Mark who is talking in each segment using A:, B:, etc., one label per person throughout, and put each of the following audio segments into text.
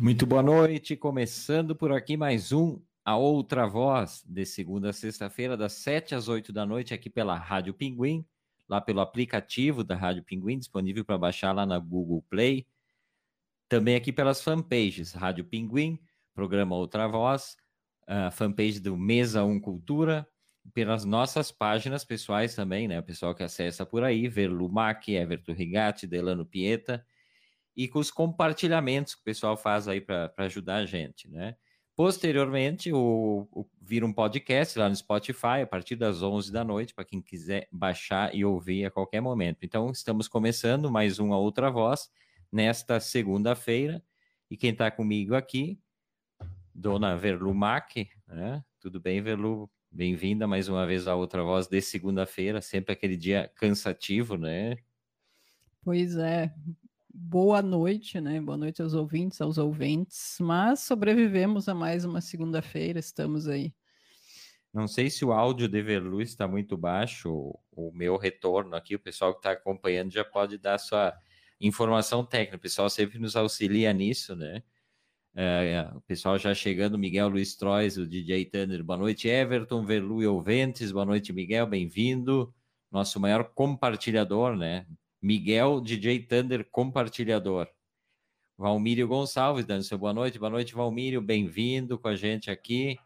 A: Muito boa noite, começando por aqui mais um A Outra Voz, de segunda a sexta-feira, das sete às oito da noite, aqui pela Rádio Pinguim, lá pelo aplicativo da Rádio Pinguim, disponível para baixar lá na Google Play. Também aqui pelas fanpages, Rádio Pinguim, programa Outra Voz, a fanpage do Mesa 1 Cultura, pelas nossas páginas pessoais também, né? O pessoal que acessa por aí, Verlumac, Everton Rigatti, Delano Pieta, e com os compartilhamentos que o pessoal faz aí para ajudar a gente, né? Posteriormente, o, o, vira um podcast lá no Spotify a partir das 11 da noite, para quem quiser baixar e ouvir a qualquer momento. Então, estamos começando mais uma outra voz nesta segunda-feira. E quem está comigo aqui, Dona Verlu Mack, né? Tudo bem, Verlu? Bem-vinda mais uma vez à outra voz de segunda-feira, sempre aquele dia cansativo, né?
B: Pois é, boa noite, né? Boa noite aos ouvintes, aos ouvintes. Mas sobrevivemos a mais uma segunda-feira, estamos aí.
A: Não sei se o áudio de Verlu está muito baixo, o meu retorno aqui, o pessoal que está acompanhando já pode dar sua informação técnica. O pessoal sempre nos auxilia nisso, né? É, o pessoal já chegando, Miguel Luiz Trois, o DJ Thunder. Boa noite, Everton, Verlu e Ouventes. Boa noite, Miguel, bem-vindo. Nosso maior compartilhador, né? Miguel DJ Thunder compartilhador. Valmírio Gonçalves dando seu boa noite. Boa noite, Valmírio. Bem-vindo com a gente aqui.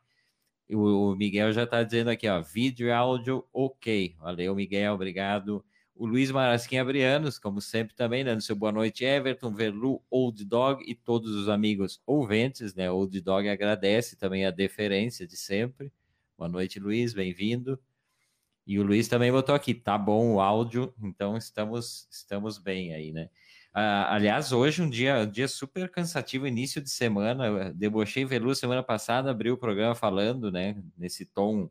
A: O, Miguel já está dizendo aqui, ó, vídeo e áudio ok. Valeu, Miguel, obrigado. O Luiz Marasquim Abrianos, como sempre, também dando seu boa noite, Everton, Verlu, Old Dog e todos os amigos ouventes, né? Old Dog agradece também a deferência de sempre. Boa noite, Luiz, bem-vindo. E o Luiz também botou aqui, tá bom o áudio, então estamos estamos bem aí, né? Ah, aliás, hoje um dia, um dia super cansativo, início de semana, eu debochei Velu semana passada, abriu o programa falando, né, nesse tom,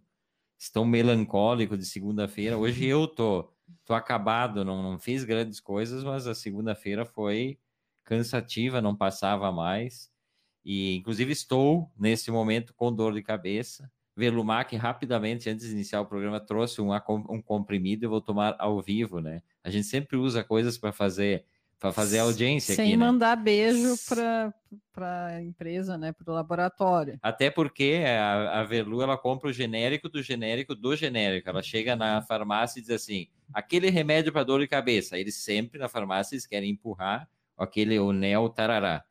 A: tom melancólico de segunda-feira. Hoje eu tô, tô acabado, não, não fiz grandes coisas, mas a segunda-feira foi cansativa, não passava mais. E inclusive estou nesse momento com dor de cabeça. Velumac, rapidamente, antes de iniciar o programa, trouxe um, um comprimido e vou tomar ao vivo, né? A gente sempre usa coisas para fazer para fazer audiência
B: Sem
A: aqui,
B: né? mandar beijo para a empresa, né, para o laboratório.
A: Até porque a, a Velu, ela compra o genérico do genérico do genérico. Ela chega na farmácia e diz assim, aquele remédio para dor de cabeça. Eles sempre, na farmácia, eles querem empurrar aquele, o Neo Tarará.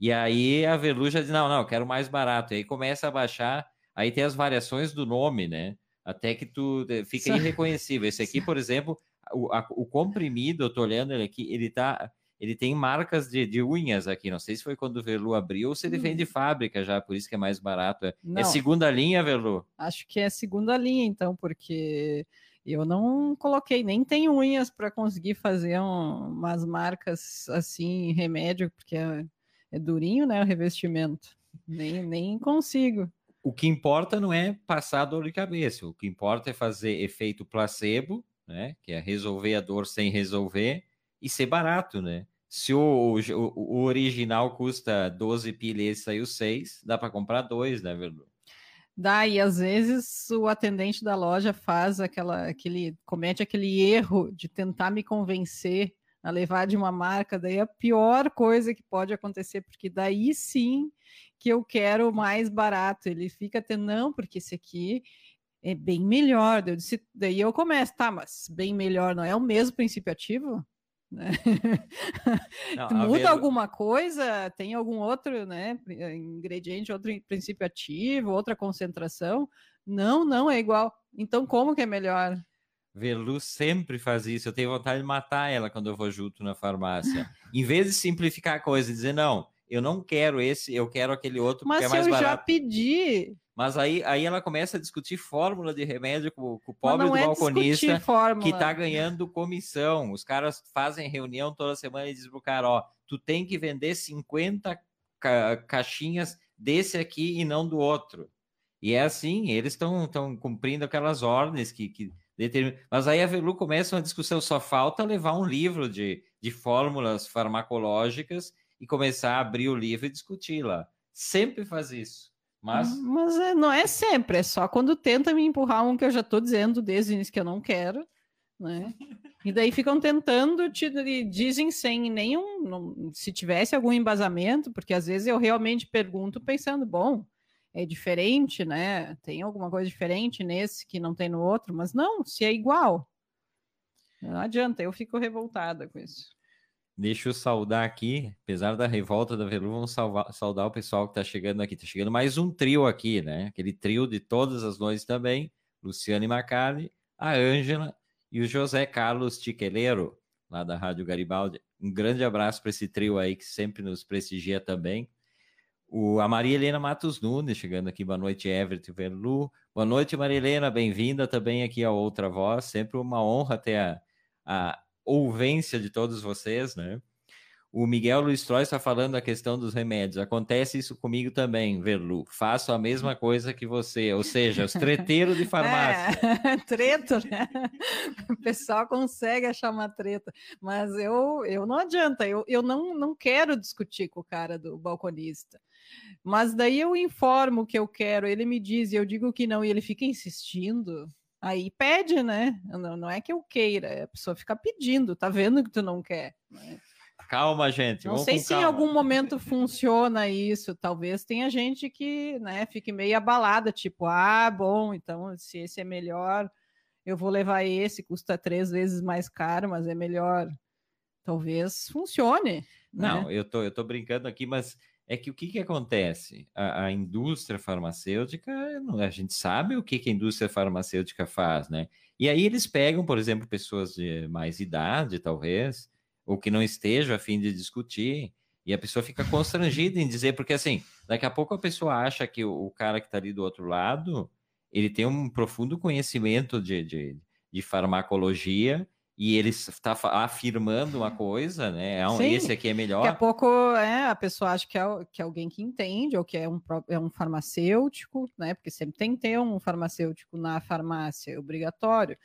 A: E aí a Velu já diz, não, não, quero mais barato. E aí começa a baixar Aí tem as variações do nome, né? Até que tu eh, fica irreconhecível. Esse aqui, por exemplo, o, a, o comprimido, eu tô olhando ele aqui, ele tá. Ele tem marcas de, de unhas aqui. Não sei se foi quando o Velu abriu ou se ele hum. vem de fábrica já, por isso que é mais barato. É, é segunda linha, Velu?
B: Acho que é segunda linha, então, porque eu não coloquei, nem tenho unhas para conseguir fazer um, umas marcas assim, remédio, porque é, é durinho, né? O revestimento. Nem, nem consigo
A: o que importa não é passar dor de cabeça, o que importa é fazer efeito placebo, né? Que é resolver a dor sem resolver e ser barato, né? Se o, o, o original custa 12 pilhas e saiu 6, dá para comprar dois, né, Verdu?
B: Dá, e às vezes o atendente da loja faz aquela, aquele, comete aquele erro de tentar me convencer a levar de uma marca, daí é a pior coisa que pode acontecer, porque daí sim que eu quero mais barato. Ele fica até, não, porque esse aqui é bem melhor. Eu disse, daí eu começo, tá, mas bem melhor não é o mesmo princípio ativo? Né? Não, Muda alguma coisa? Tem algum outro né, ingrediente, outro princípio ativo, outra concentração? Não, não é igual. Então, como que é melhor?
A: Velu sempre faz isso. Eu tenho vontade de matar ela quando eu vou junto na farmácia. em vez de simplificar a coisa e dizer, não, eu não quero esse, eu quero aquele outro
B: Mas
A: porque é mais barato.
B: Mas eu já pedi.
A: Mas aí, aí ela começa a discutir fórmula de remédio com, com o pobre do é balconista que está ganhando comissão. Os caras fazem reunião toda semana e dizem pro cara, ó, tu tem que vender 50 ca caixinhas desse aqui e não do outro. E é assim, eles estão cumprindo aquelas ordens que, que determinam. Mas aí a Velu começa uma discussão, só falta levar um livro de, de fórmulas farmacológicas e começar a abrir o livro e discutir lá. Sempre faz isso. Mas,
B: hum, mas é, não é sempre, é só quando tenta me empurrar um que eu já estou dizendo desde o início que eu não quero. né? E daí ficam tentando, te, dizem sem nenhum, não, se tivesse algum embasamento, porque às vezes eu realmente pergunto pensando, bom, é diferente, né? Tem alguma coisa diferente nesse que não tem no outro, mas não, se é igual. Não adianta, eu fico revoltada com isso.
A: Deixa eu saudar aqui, apesar da revolta da Velu, vamos salvar, saudar o pessoal que está chegando aqui. Está chegando mais um trio aqui, né? Aquele trio de todas as noites também. Luciane Macali, a Ângela e o José Carlos Tiqueleiro, lá da Rádio Garibaldi. Um grande abraço para esse trio aí que sempre nos prestigia também. O, a Maria Helena Matos Nunes chegando aqui. Boa noite, Everett Verlu. Boa noite, Maria Helena. Bem-vinda também aqui a Outra Voz. Sempre uma honra ter a, a ouvência de todos vocês, né? O Miguel Luiz Troy está falando a questão dos remédios. Acontece isso comigo também, Verlu. Faço a mesma coisa que você, ou seja, os treteiros de farmácia.
B: É, treto, né? O pessoal consegue achar uma treta, mas eu, eu não adianta, eu, eu não, não quero discutir com o cara do balconista. Mas daí eu informo o que eu quero, ele me diz e eu digo que não, e ele fica insistindo. Aí pede, né? Não, não é que eu queira, a pessoa fica pedindo, tá vendo que tu não quer. Né?
A: Calma, gente.
B: Não sei se
A: calma.
B: em algum momento funciona isso. Talvez tenha gente que né, fique meio abalada, tipo, ah, bom, então se esse é melhor, eu vou levar esse, custa três vezes mais caro, mas é melhor. Talvez funcione.
A: Né? Não, né? eu, tô, eu tô brincando aqui, mas é que o que, que acontece? A, a indústria farmacêutica, a gente sabe o que, que a indústria farmacêutica faz, né? E aí eles pegam, por exemplo, pessoas de mais idade, talvez, ou que não esteja a fim de discutir, e a pessoa fica constrangida em dizer, porque assim, daqui a pouco a pessoa acha que o, o cara que está ali do outro lado, ele tem um profundo conhecimento de, de, de farmacologia e ele está afirmando uma coisa, né? É um, Sim, esse aqui é melhor.
B: Daqui a pouco é, a pessoa acha que é, que é alguém que entende, ou que é um, é um farmacêutico, né? Porque sempre tem que ter um farmacêutico na farmácia, é obrigatório.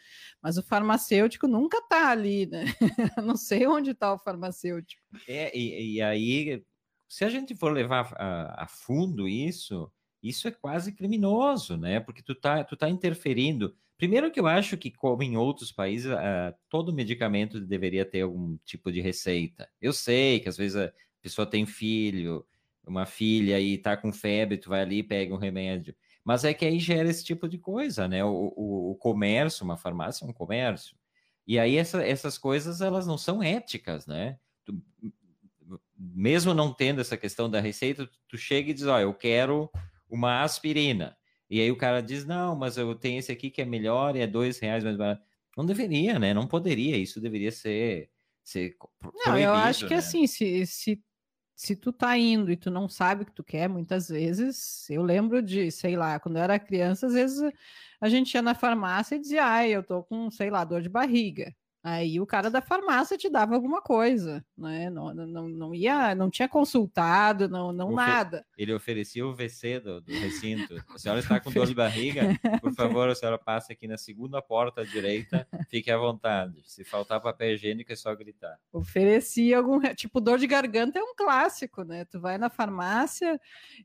B: Mas o farmacêutico nunca está ali, né? Não sei onde está o farmacêutico.
A: É, e, e, aí, se a gente for levar a, a fundo isso, isso é quase criminoso, né? Porque tu tá, tu tá interferindo Primeiro que eu acho que, como em outros países, uh, todo medicamento deveria ter algum tipo de receita. Eu sei que às vezes a pessoa tem filho, uma filha e tá com febre, tu vai ali e pega um remédio. Mas é que aí gera esse tipo de coisa, né? O, o, o comércio, uma farmácia é um comércio. E aí essa, essas coisas, elas não são éticas, né? Tu, mesmo não tendo essa questão da receita, tu, tu chega e diz, ó, eu quero uma aspirina. E aí o cara diz, não, mas eu tenho esse aqui que é melhor e é dois reais mais barato. Não deveria, né? Não poderia. Isso deveria ser, ser
B: Não, eu acho que né? assim, se, se, se tu tá indo e tu não sabe o que tu quer, muitas vezes, eu lembro de, sei lá, quando eu era criança, às vezes a gente ia na farmácia e dizia, ai, eu tô com, sei lá, dor de barriga. Aí o cara da farmácia te dava alguma coisa, né? Não, não, não ia, não tinha consultado, não, não nada.
A: Ele oferecia o VC do, do, recinto. A senhora está com dor de barriga? Por favor, a senhora passe aqui na segunda porta à direita, fique à vontade. Se faltar papel higiênico, é só gritar.
B: Oferecia algum, tipo, dor de garganta é um clássico, né? Tu vai na farmácia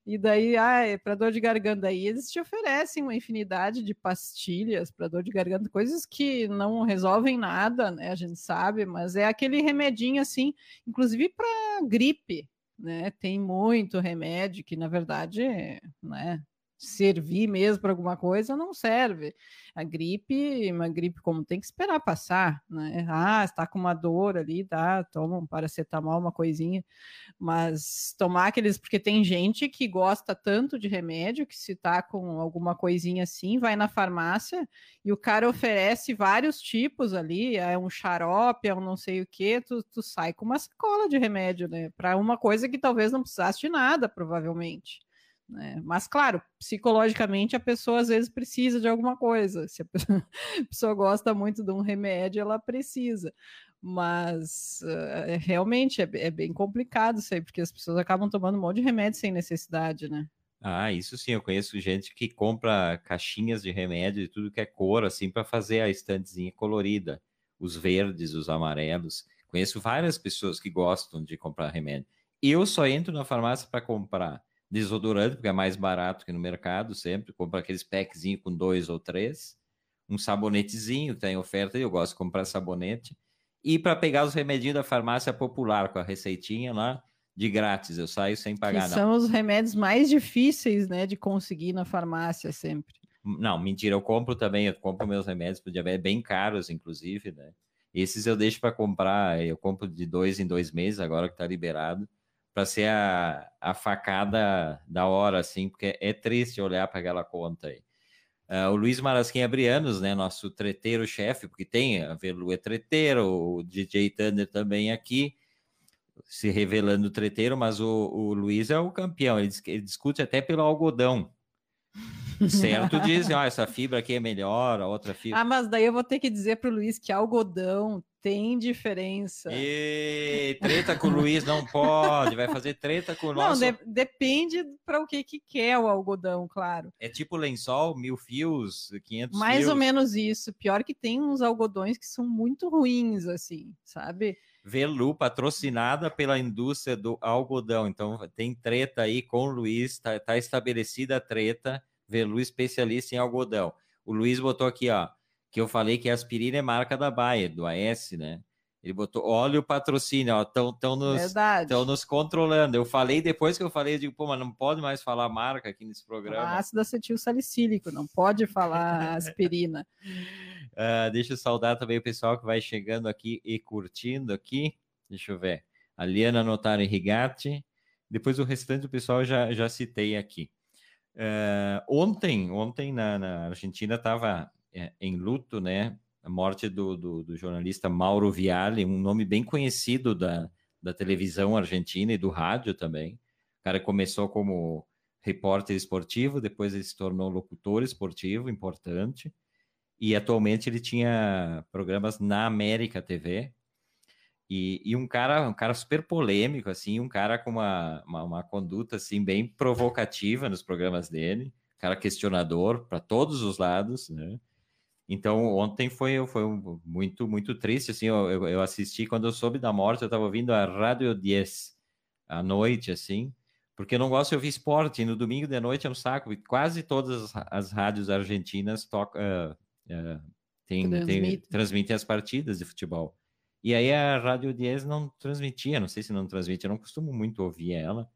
B: e daí, ah, é para dor de garganta aí eles te oferecem uma infinidade de pastilhas para dor de garganta, coisas que não resolvem nada né? A gente sabe, mas é aquele remedinho assim, inclusive para gripe, né? Tem muito remédio que, na verdade, né? Servir mesmo para alguma coisa, não serve. A gripe, uma gripe como tem que esperar passar, né? Ah, está com uma dor ali, dá, toma um paracetamol, uma coisinha, mas tomar aqueles, porque tem gente que gosta tanto de remédio que se tá com alguma coisinha assim, vai na farmácia e o cara oferece vários tipos ali, é um xarope, é um não sei o que, tu, tu sai com uma sacola de remédio, né? Para uma coisa que talvez não precisasse de nada, provavelmente. Né? Mas, claro, psicologicamente a pessoa às vezes precisa de alguma coisa. Se a pessoa, gosta muito de um remédio, ela precisa. Mas uh, realmente é, é, bem complicado isso aí, porque as pessoas acabam tomando um monte de remédio sem necessidade, né?
A: Ah, isso sim, eu conheço gente que compra caixinhas de remédio de tudo que é cor, assim, para fazer a estantezinha colorida. Os verdes, os amarelos. Conheço várias pessoas que gostam de comprar remédio. Eu só entro na farmácia para comprar desodorante, porque é mais barato que no mercado sempre, compra aqueles packzinhos com dois ou três, um sabonetezinho, tem oferta, eu gosto de comprar sabonete. E para pegar os remedinhos da farmácia popular com a receitinha lá, de grátis, eu saio sem pagar.
B: Que são os remédios mais difíceis, né, de conseguir na farmácia sempre.
A: Não, mentira, eu compro também, eu compro meus remédios para diabetes, bem caros, inclusive, né? Esses eu deixo para comprar, eu compro de dois em dois meses, agora que está liberado, para ser a, a facada da hora, assim, porque é triste olhar para aquela conta aí. Uh, o Luiz Marasquim Abrianos, né, nosso treteiro-chefe, porque tem a Verlu é treteiro, o DJ Thunder também aqui, se revelando treteiro, mas o, o Luiz é o campeão, ele, ele discute até pelo algodão. Certo dizem, ó, essa fibra aqui é melhor, a outra fibra.
B: Ah, mas daí eu vou ter que dizer para o Luiz que algodão tem diferença.
A: E treta com o Luiz não pode, vai fazer treta com o nosso.
B: Não, de, depende para o que que quer o algodão, claro.
A: É tipo lençol, mil fios, 500
B: Mais
A: fios.
B: ou menos isso. Pior que tem uns algodões que são muito ruins, assim, sabe?
A: Velu, patrocinada pela indústria do algodão. Então tem treta aí com o Luiz, tá, tá estabelecida a treta. Velu especialista em algodão. O Luiz botou aqui, ó que eu falei que a aspirina é marca da Bayer, do AS, né? Ele botou, olha o patrocínio, ó, estão nos, nos controlando. Eu falei depois que eu falei, eu digo, pô, mas não pode mais falar marca aqui nesse programa.
B: Ácido acetil salicílico, não pode falar aspirina.
A: uh, deixa eu saudar também o pessoal que vai chegando aqui e curtindo aqui. Deixa eu ver. A Liana Notari Rigatti. Depois o restante do pessoal já, já citei aqui. Uh, ontem, ontem na, na Argentina estava é, em luto, né? A morte do, do, do, jornalista Mauro Viale, um nome bem conhecido da, da televisão argentina e do rádio também. O cara começou como repórter esportivo, depois ele se tornou locutor esportivo importante, e atualmente ele tinha programas na América TV. E, e um cara um cara super polêmico, assim, um cara com uma, uma, uma conduta assim, bem provocativa nos programas dele, cara questionador para todos os lados, né? Então, ontem foi, foi muito, muito triste, assim, eu, eu assisti, quando eu soube da morte, eu estava ouvindo a Rádio 10 à noite, assim, porque eu não gosto de ouvir esporte, e no domingo de noite é um saco, quase todas as rádios argentinas tocam, uh, uh, tem, tem, transmitem as partidas de futebol. E aí a Rádio 10 não transmitia, não sei se não transmite, eu não costumo muito ouvir ela.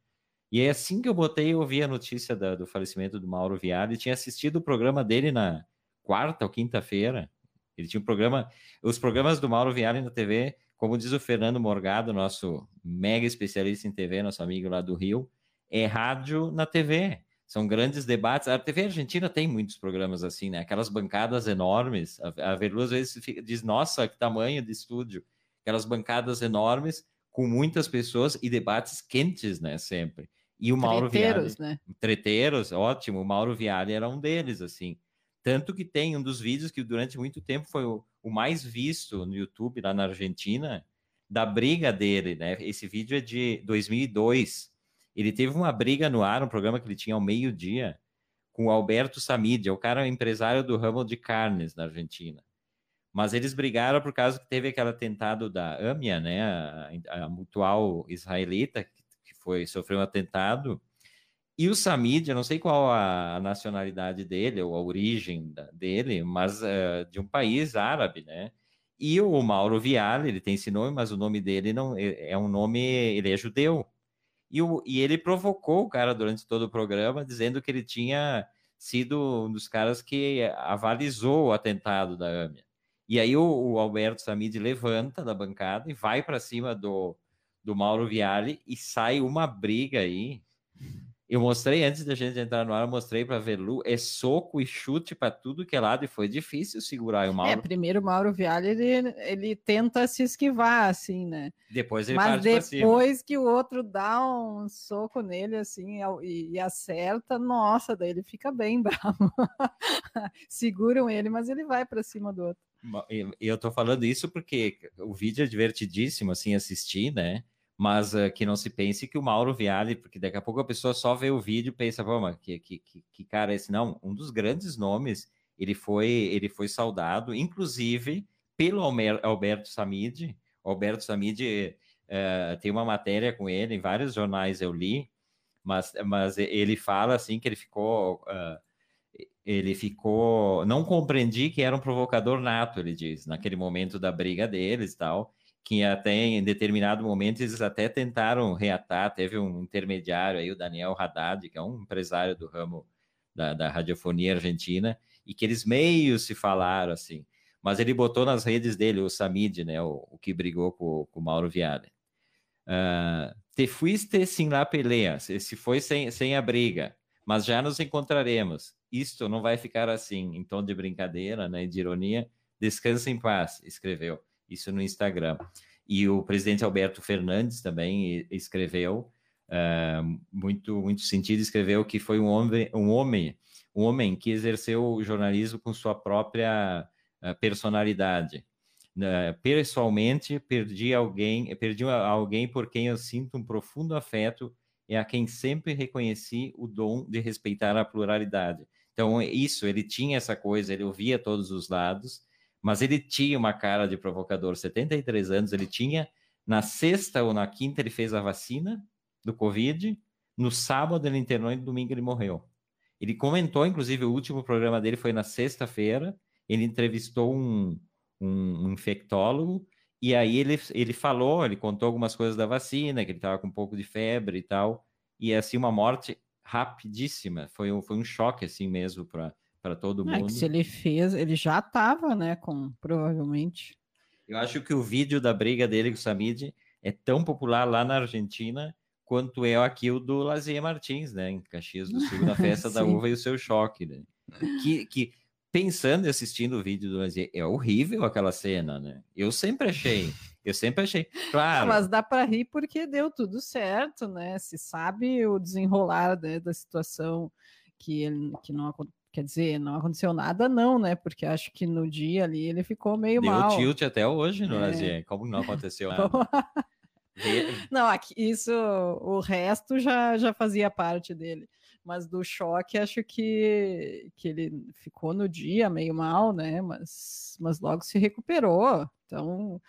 A: E é assim que eu botei, eu ouvi a notícia da, do falecimento do Mauro Viale, tinha assistido o programa dele na, quarta ou quinta-feira. Ele tinha um programa, os programas do Mauro Viale na TV, como diz o Fernando Morgado, nosso mega especialista em TV, nosso amigo lá do Rio, é rádio na TV. São grandes debates. A TV argentina tem muitos programas assim, né? Aquelas bancadas enormes. A, a Verlu às vezes fica, diz: Nossa, que tamanho de estúdio! Aquelas bancadas enormes com muitas pessoas e debates quentes, né? Sempre. E o Mauro Treteiros, Viale. né? Treteiros, ótimo. O Mauro Viale era um deles, assim. Tanto que tem um dos vídeos que durante muito tempo foi o, o mais visto no YouTube lá na Argentina, da briga dele, né? Esse vídeo é de 2002. Ele teve uma briga no ar, um programa que ele tinha ao meio-dia, com o Alberto Samid, é o cara empresário do ramo de carnes na Argentina. Mas eles brigaram por causa que teve aquele atentado da AMIA, né, a, a mutual israelita, que foi sofreu um atentado, e o Samid, eu não sei qual a nacionalidade dele, ou a origem dele, mas uh, de um país árabe, né? E o Mauro Viale, ele tem esse nome, mas o nome dele não é, é um nome, ele é judeu. E, o, e ele provocou o cara durante todo o programa, dizendo que ele tinha sido um dos caras que avalizou o atentado da AMIA. E aí o, o Alberto Samid levanta da bancada e vai para cima do, do Mauro Viale e sai uma briga aí eu mostrei antes da gente entrar no ar, eu mostrei para Velu, é soco e chute para tudo que é lado e foi difícil segurar o Mauro.
B: É, primeiro o Mauro Viale ele, ele tenta se esquivar assim, né?
A: Depois ele
B: Mas depois que o outro dá um soco nele assim e, e acerta, nossa, daí ele fica bem bravo. Seguram ele, mas ele vai para cima do outro.
A: Eu tô falando isso porque o vídeo é divertidíssimo assim assistir, né? mas uh, que não se pense que o Mauro Viale, porque daqui a pouco a pessoa só vê o vídeo e pensa, vamos, que, que, que, que cara é esse? Não, um dos grandes nomes, ele foi, ele foi saudado, inclusive pelo Alberto Samid. O Alberto Samid uh, tem uma matéria com ele, em vários jornais eu li, mas, mas ele fala assim que ele ficou. Uh, ele ficou. Não compreendi que era um provocador nato, ele diz, naquele momento da briga deles e tal. Que até em determinado momento eles até tentaram reatar. Teve um intermediário aí, o Daniel Haddad, que é um empresário do ramo da, da radiofonia argentina, e que eles meio se falaram assim. Mas ele botou nas redes dele, o Samid, né, o, o que brigou com, com o Mauro Viale. Uh, te fuiste sem la pelea, se, se foi sem, sem a briga, mas já nos encontraremos. Isto não vai ficar assim, em tom de brincadeira, né, de ironia. Descansa em paz, escreveu isso no Instagram. E o presidente Alberto Fernandes também escreveu, uh, muito, muito sentido, escreveu que foi um homem, um homem, um homem que exerceu o jornalismo com sua própria uh, personalidade. Uh, pessoalmente, perdi alguém, perdi alguém por quem eu sinto um profundo afeto e a quem sempre reconheci o dom de respeitar a pluralidade. Então, isso, ele tinha essa coisa, ele ouvia todos os lados, mas ele tinha uma cara de provocador. 73 anos, ele tinha. Na sexta ou na quinta, ele fez a vacina do Covid. No sábado, ele internou e no domingo, ele morreu. Ele comentou, inclusive, o último programa dele foi na sexta-feira. Ele entrevistou um, um infectólogo e aí ele, ele falou, ele contou algumas coisas da vacina, que ele estava com um pouco de febre e tal. E assim, uma morte rapidíssima. Foi um, foi um choque assim mesmo para todo é, mundo.
B: se ele fez, ele já estava, né, com provavelmente.
A: Eu acho que o vídeo da briga dele com o Samid é tão popular lá na Argentina quanto é aqui o do Lazier Martins, né, em Caxias do Sul, na festa da uva e o seu choque, né? Que, que pensando e assistindo o vídeo do Lazier, é horrível aquela cena, né? Eu sempre achei, eu sempre achei. Claro.
B: mas dá para rir porque deu tudo certo, né? Se sabe o desenrolar né, da situação que ele que não quer dizer, não aconteceu nada, não, né? Porque acho que no dia ali ele ficou meio
A: Deu
B: mal.
A: Deu tilt até hoje no é. Lazier, como não aconteceu nada.
B: não, aqui, isso, o resto já, já fazia parte dele mas do choque acho que, que ele ficou no dia meio mal, né? Mas, mas logo se recuperou. Então,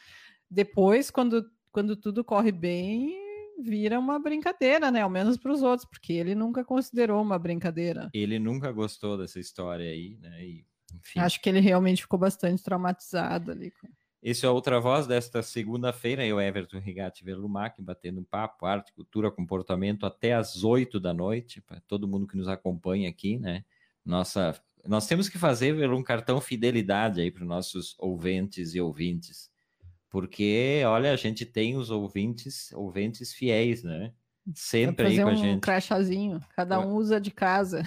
B: depois, quando, quando tudo corre bem, vira uma brincadeira, né? Ao menos para os outros, porque ele nunca considerou uma brincadeira.
A: Ele nunca gostou dessa história aí, né? E,
B: acho que ele realmente ficou bastante traumatizado ali.
A: Esse é a outra voz desta segunda-feira, eu, Everton Rigatti Verlumac, batendo papo, arte, cultura, comportamento, até às oito da noite, para todo mundo que nos acompanha aqui, né? Nossa, nós temos que fazer um cartão fidelidade aí para os nossos ouvintes e ouvintes, porque, olha, a gente tem os ouvintes, ouvintes fiéis, né? Sempre aí com
B: a
A: um gente.
B: um crachazinho, cada um usa de casa.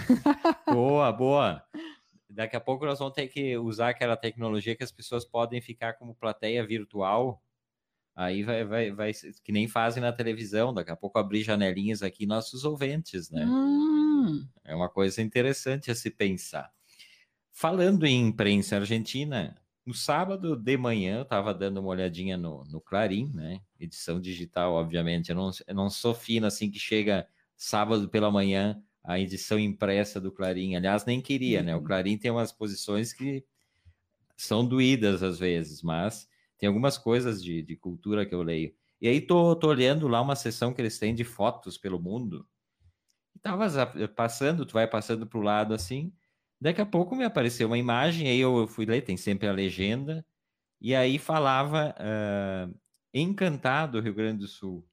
A: Boa, boa. Daqui a pouco nós vamos ter que usar aquela tecnologia que as pessoas podem ficar como plateia virtual. Aí vai, vai, vai, que nem fazem na televisão, daqui a pouco abrir janelinhas aqui nossos ouvintes, né? Hum. É uma coisa interessante a se pensar. Falando em imprensa argentina, no sábado de manhã eu estava dando uma olhadinha no, no Clarim, né? Edição digital, obviamente. Eu não, eu não sou fino assim que chega sábado pela manhã a edição impressa do Clarim. Aliás, nem queria, né? O uhum. Clarim tem umas posições que são doídas às vezes, mas tem algumas coisas de, de cultura que eu leio. E aí tô, tô olhando lá uma sessão que eles têm de fotos pelo mundo. E tava passando, tu vai passando para o lado assim, daqui a pouco me apareceu uma imagem, aí eu fui ler, tem sempre a legenda, e aí falava uh, Encantado Rio Grande do Sul.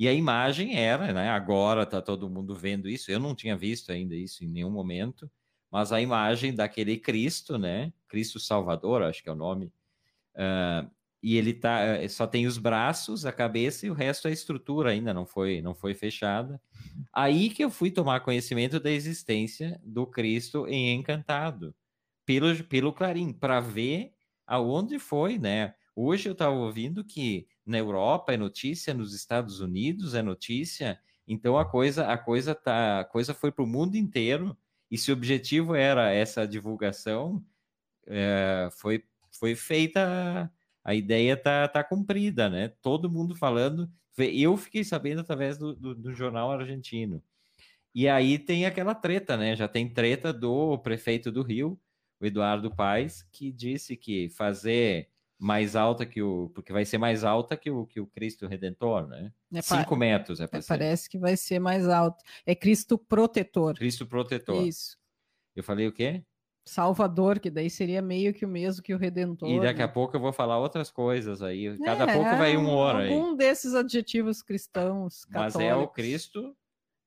A: E a imagem era, né? Agora está todo mundo vendo isso. Eu não tinha visto ainda isso em nenhum momento, mas a imagem daquele Cristo, né? Cristo Salvador, acho que é o nome. Uh, e ele tá, eh, só tem os braços, a cabeça e o resto é estrutura ainda não foi, não foi fechada. Aí que eu fui tomar conhecimento da existência do Cristo em Encantado pelo pelo Clarim para ver aonde foi, né? Hoje eu estava ouvindo que na Europa é notícia, nos Estados Unidos é notícia. Então a coisa, a coisa tá, a coisa foi para o mundo inteiro. E se o objetivo era essa divulgação, é, foi, foi feita, a ideia tá, tá cumprida, né? Todo mundo falando. Eu fiquei sabendo através do, do, do jornal argentino. E aí tem aquela treta, né? Já tem treta do prefeito do Rio, o Eduardo Paes, que disse que fazer mais alta que o. Porque vai ser mais alta que o, que o Cristo Redentor, né? É, Cinco metros é,
B: é Parece que vai ser mais alto. É Cristo protetor.
A: Cristo protetor.
B: Isso.
A: Eu falei o quê?
B: Salvador, que daí seria meio que o mesmo que o Redentor.
A: E daqui
B: né?
A: a pouco eu vou falar outras coisas aí. Cada é, pouco vai um ouro aí.
B: Um desses adjetivos cristãos
A: católicos. Mas é o Cristo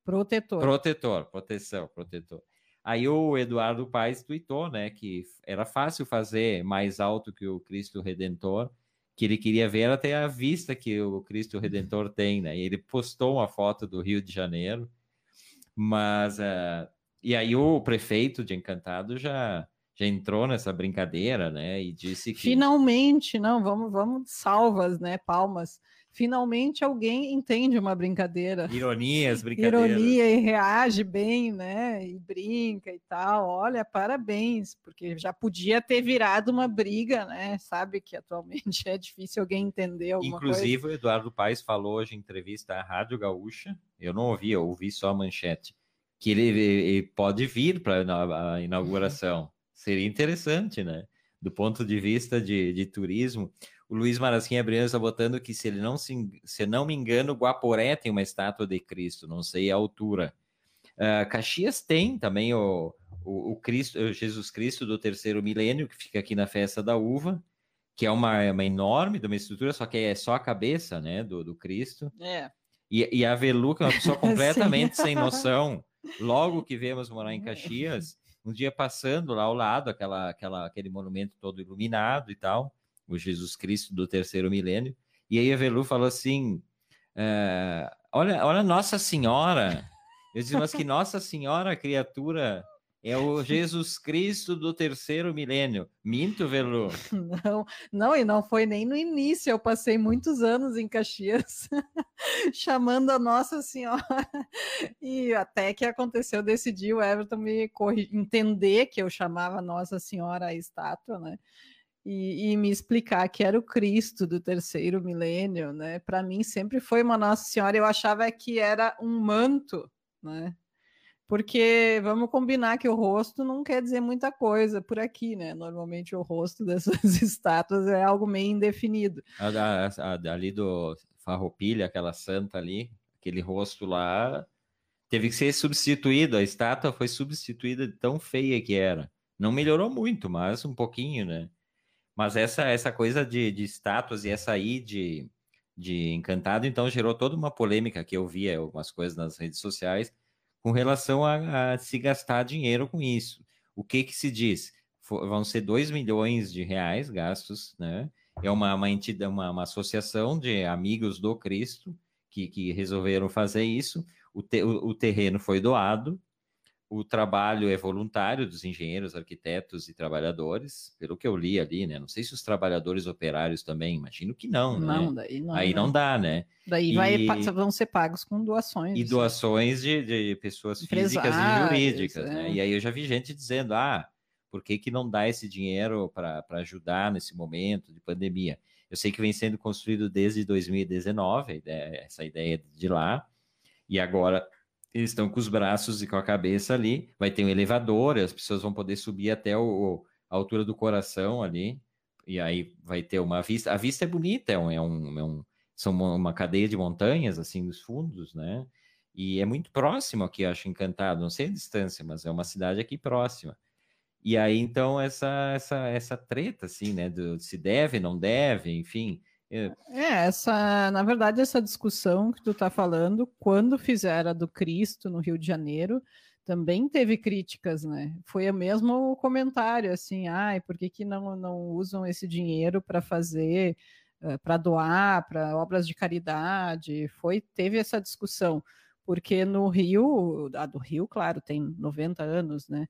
B: protetor.
A: Protetor, proteção, protetor. Aí o Eduardo Paes tweetou, né, que era fácil fazer mais alto que o Cristo Redentor, que ele queria ver até a vista que o Cristo Redentor tem, né? E ele postou uma foto do Rio de Janeiro, mas uh, e aí o prefeito de Encantado já já entrou nessa brincadeira, né? E disse que
B: finalmente, não, vamos, vamos salvas, né? Palmas. Finalmente alguém entende uma brincadeira.
A: Ironias, brincadeiras.
B: Ironia e reage bem, né? E brinca e tal. Olha, parabéns, porque já podia ter virado uma briga, né? Sabe que atualmente é difícil alguém entender alguma
A: Inclusive,
B: coisa.
A: o Eduardo Paes falou hoje em entrevista à Rádio Gaúcha. Eu não ouvi, eu ouvi só a manchete. Que ele, ele pode vir para a inauguração. Seria interessante, né? Do ponto de vista de, de turismo. O Luiz Marasquinha Briano está botando que, se ele não se, se não me engano, Guaporé tem uma estátua de Cristo, não sei a altura. Uh, Caxias tem também o, o, o, Cristo, o Jesus Cristo do terceiro milênio, que fica aqui na festa da uva, que é uma, uma enorme, de uma estrutura, só que é só a cabeça, né, do, do Cristo.
B: É.
A: E, e a Velu, que é uma pessoa completamente sem noção, logo que vemos morar em Caxias, um dia passando lá ao lado, aquela, aquela, aquele monumento todo iluminado e tal, o Jesus Cristo do terceiro milênio, e aí a Velu falou assim: é, olha, olha Nossa Senhora. Eu disse, mas que Nossa Senhora, criatura, é o Jesus Cristo do terceiro milênio. Minto, Velu?
B: Não, não, e não foi nem no início. Eu passei muitos anos em Caxias chamando a Nossa Senhora. E até que aconteceu, decidi o Everton me entender que eu chamava Nossa Senhora a estátua, né? E, e, me explicar que era o Cristo do terceiro milênio, né? Para mim sempre foi uma Nossa Senhora. Eu achava que era um manto, né? Porque vamos combinar que o rosto não quer dizer muita coisa por aqui, né? Normalmente o rosto dessas estátuas é algo meio indefinido.
A: A, a, a, ali do Farroupilha, aquela santa ali, aquele rosto lá, teve que ser substituído. A estátua foi substituída de tão feia que era. Não melhorou muito, mas um pouquinho, né? Mas essa, essa coisa de, de estátuas e essa aí de, de encantado, então gerou toda uma polêmica que eu via algumas coisas nas redes sociais com relação a, a se gastar dinheiro com isso. O que que se diz? For, vão ser 2 milhões de reais gastos, né? É uma, uma entidade, uma, uma associação de amigos do Cristo que, que resolveram fazer isso. O, te, o, o terreno foi doado, o trabalho é voluntário dos engenheiros, arquitetos e trabalhadores, pelo que eu li ali, né? Não sei se os trabalhadores operários também, imagino que não,
B: né?
A: Não,
B: daí não.
A: Aí não, dá, né?
B: Daí e... vai, vão ser pagos com doações.
A: E doações de, de pessoas físicas e jurídicas, é. né? E aí eu já vi gente dizendo, ah, por que, que não dá esse dinheiro para ajudar nesse momento de pandemia? Eu sei que vem sendo construído desde 2019, essa ideia de lá, e agora eles estão com os braços e com a cabeça ali, vai ter um elevador, as pessoas vão poder subir até o, a altura do coração ali, e aí vai ter uma vista. A vista é bonita, é um, é um, é um são uma cadeia de montanhas, assim, nos fundos, né? E é muito próximo aqui, acho, Encantado, não sei a distância, mas é uma cidade aqui próxima. E aí, então, essa, essa, essa treta, assim, né, do se deve, não deve, enfim,
B: é. essa, na verdade, essa discussão que tu está falando, quando fizeram a do Cristo no Rio de Janeiro, também teve críticas, né? Foi o mesmo comentário, assim, ai, por que, que não, não usam esse dinheiro para fazer, eh, para doar, para obras de caridade? Foi, teve essa discussão, porque no Rio, a do Rio, claro, tem 90 anos, né?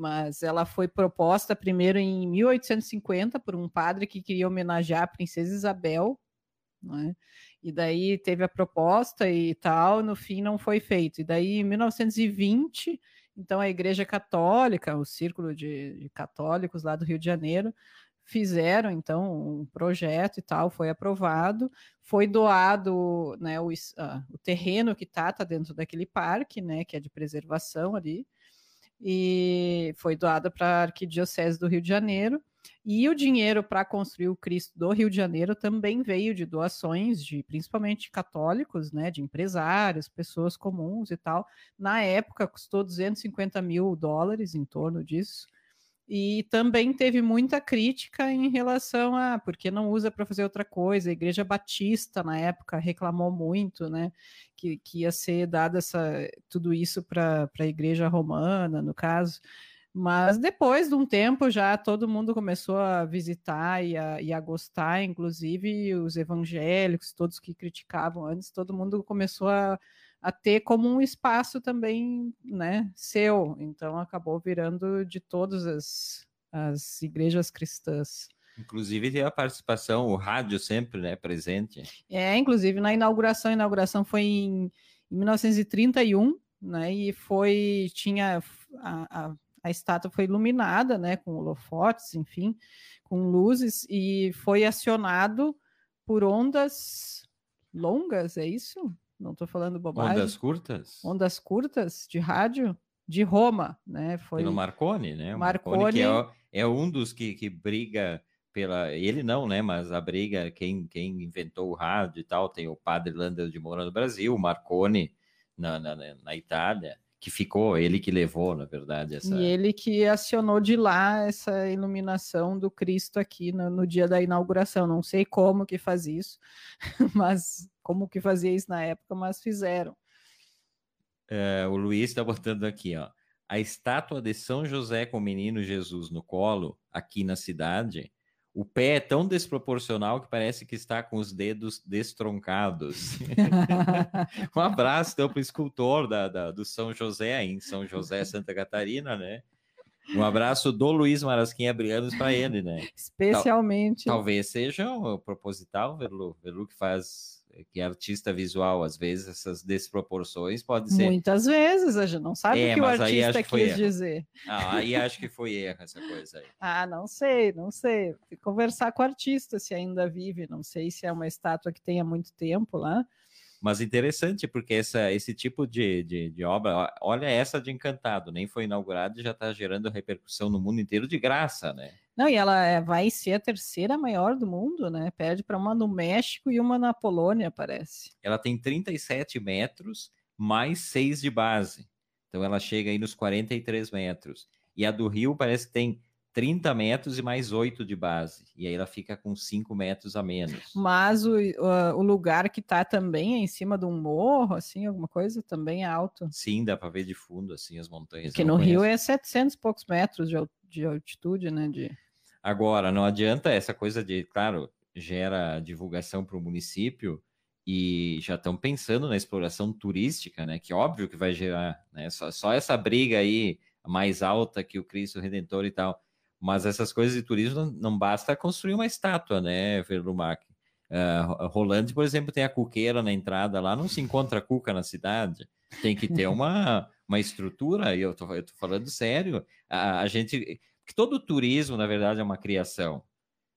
B: Mas ela foi proposta primeiro em 1850 por um padre que queria homenagear a princesa Isabel, né? e daí teve a proposta e tal, no fim não foi feito. E daí em 1920, então a Igreja Católica, o Círculo de, de Católicos lá do Rio de Janeiro, fizeram então um projeto e tal, foi aprovado, foi doado né, o, uh, o terreno que está tá dentro daquele parque, né, que é de preservação ali, e foi doada para a Arquidiocese do Rio de Janeiro. E o dinheiro para construir o Cristo do Rio de Janeiro também veio de doações de principalmente católicos, né, de empresários, pessoas comuns e tal. Na época custou 250 mil dólares, em torno disso. E também teve muita crítica em relação a porque não usa para fazer outra coisa. A Igreja Batista, na época, reclamou muito, né? Que, que ia ser dado essa, tudo isso para a Igreja Romana, no caso. Mas depois de um tempo já todo mundo começou a visitar e a, e a, gostar, inclusive os evangélicos, todos que criticavam antes, todo mundo começou a, a ter como um espaço também né, seu. Então acabou virando de todas as, as igrejas cristãs.
A: Inclusive tem a participação, o rádio sempre né, presente.
B: É, inclusive na inauguração, a inauguração foi em, em 1931, né? E foi, tinha a, a, a estátua foi iluminada, né? Com holofotes, enfim, com luzes, e foi acionado por ondas longas, é isso? Não estou falando bobagem.
A: Ondas curtas?
B: Ondas curtas de rádio de Roma, né?
A: Foi no Marconi, né? Marconi, Marconi que é, é, um dos que, que briga pela. Ele não, né? Mas a briga, quem, quem inventou o rádio e tal, tem o padre Lander de Moura no Brasil, o Marconi na, na, na Itália que ficou, ele que levou, na verdade. Essa...
B: E ele que acionou de lá essa iluminação do Cristo aqui no, no, dia da inauguração. Não sei como que faz isso, mas como que fazia isso na época, mas fizeram.
A: É, o Luiz está botando aqui, ó. A estátua de São José com o menino Jesus no colo, aqui na cidade, o pé é tão desproporcional que parece que está com os dedos destroncados. um abraço então, para o escultor da, da, do São José, em São José, Santa Catarina, né? Um abraço do Luiz Marasquinha Brianos para ele, né?
B: Especialmente.
A: Tal, talvez seja o proposital, Verlu, Verlu que faz que é artista visual, às vezes essas desproporções pode ser.
B: Muitas vezes, a gente não sabe é, o que o artista que quis dizer.
A: Ah, aí acho que foi erro essa coisa aí.
B: ah, não sei, não sei. Conversar com o artista se ainda vive, não sei se é uma estátua que tenha muito tempo lá.
A: Mas interessante, porque essa, esse tipo de, de, de obra, olha essa de Encantado, nem foi inaugurada e já está gerando repercussão no mundo inteiro de graça, né?
B: Não, e ela é, vai ser a terceira maior do mundo, né? Perde para uma no México e uma na Polônia, parece.
A: Ela tem 37 metros, mais 6 de base. Então ela chega aí nos 43 metros. E a do Rio parece que tem 30 metros e mais 8 de base. E aí ela fica com 5 metros a menos.
B: Mas o, o, o lugar que está também é em cima de um morro, assim, alguma coisa, também é alto.
A: Sim, dá para ver de fundo, assim, as montanhas.
B: Porque no conheço. Rio é 700 e poucos metros de, de altitude, né? De...
A: Agora, não adianta essa coisa de, claro, gera divulgação para o município e já estão pensando na exploração turística, né? Que óbvio que vai gerar, né? Só, só essa briga aí mais alta que o Cristo Redentor e tal mas essas coisas de turismo não, não basta construir uma estátua, né, Verlumac? Uh, Rolante, por exemplo, tem a cuqueira na entrada lá, não se encontra cuca na cidade. Tem que ter uma, uma estrutura, e eu tô, eu tô falando sério. A, a gente. Que todo turismo, na verdade, é uma criação.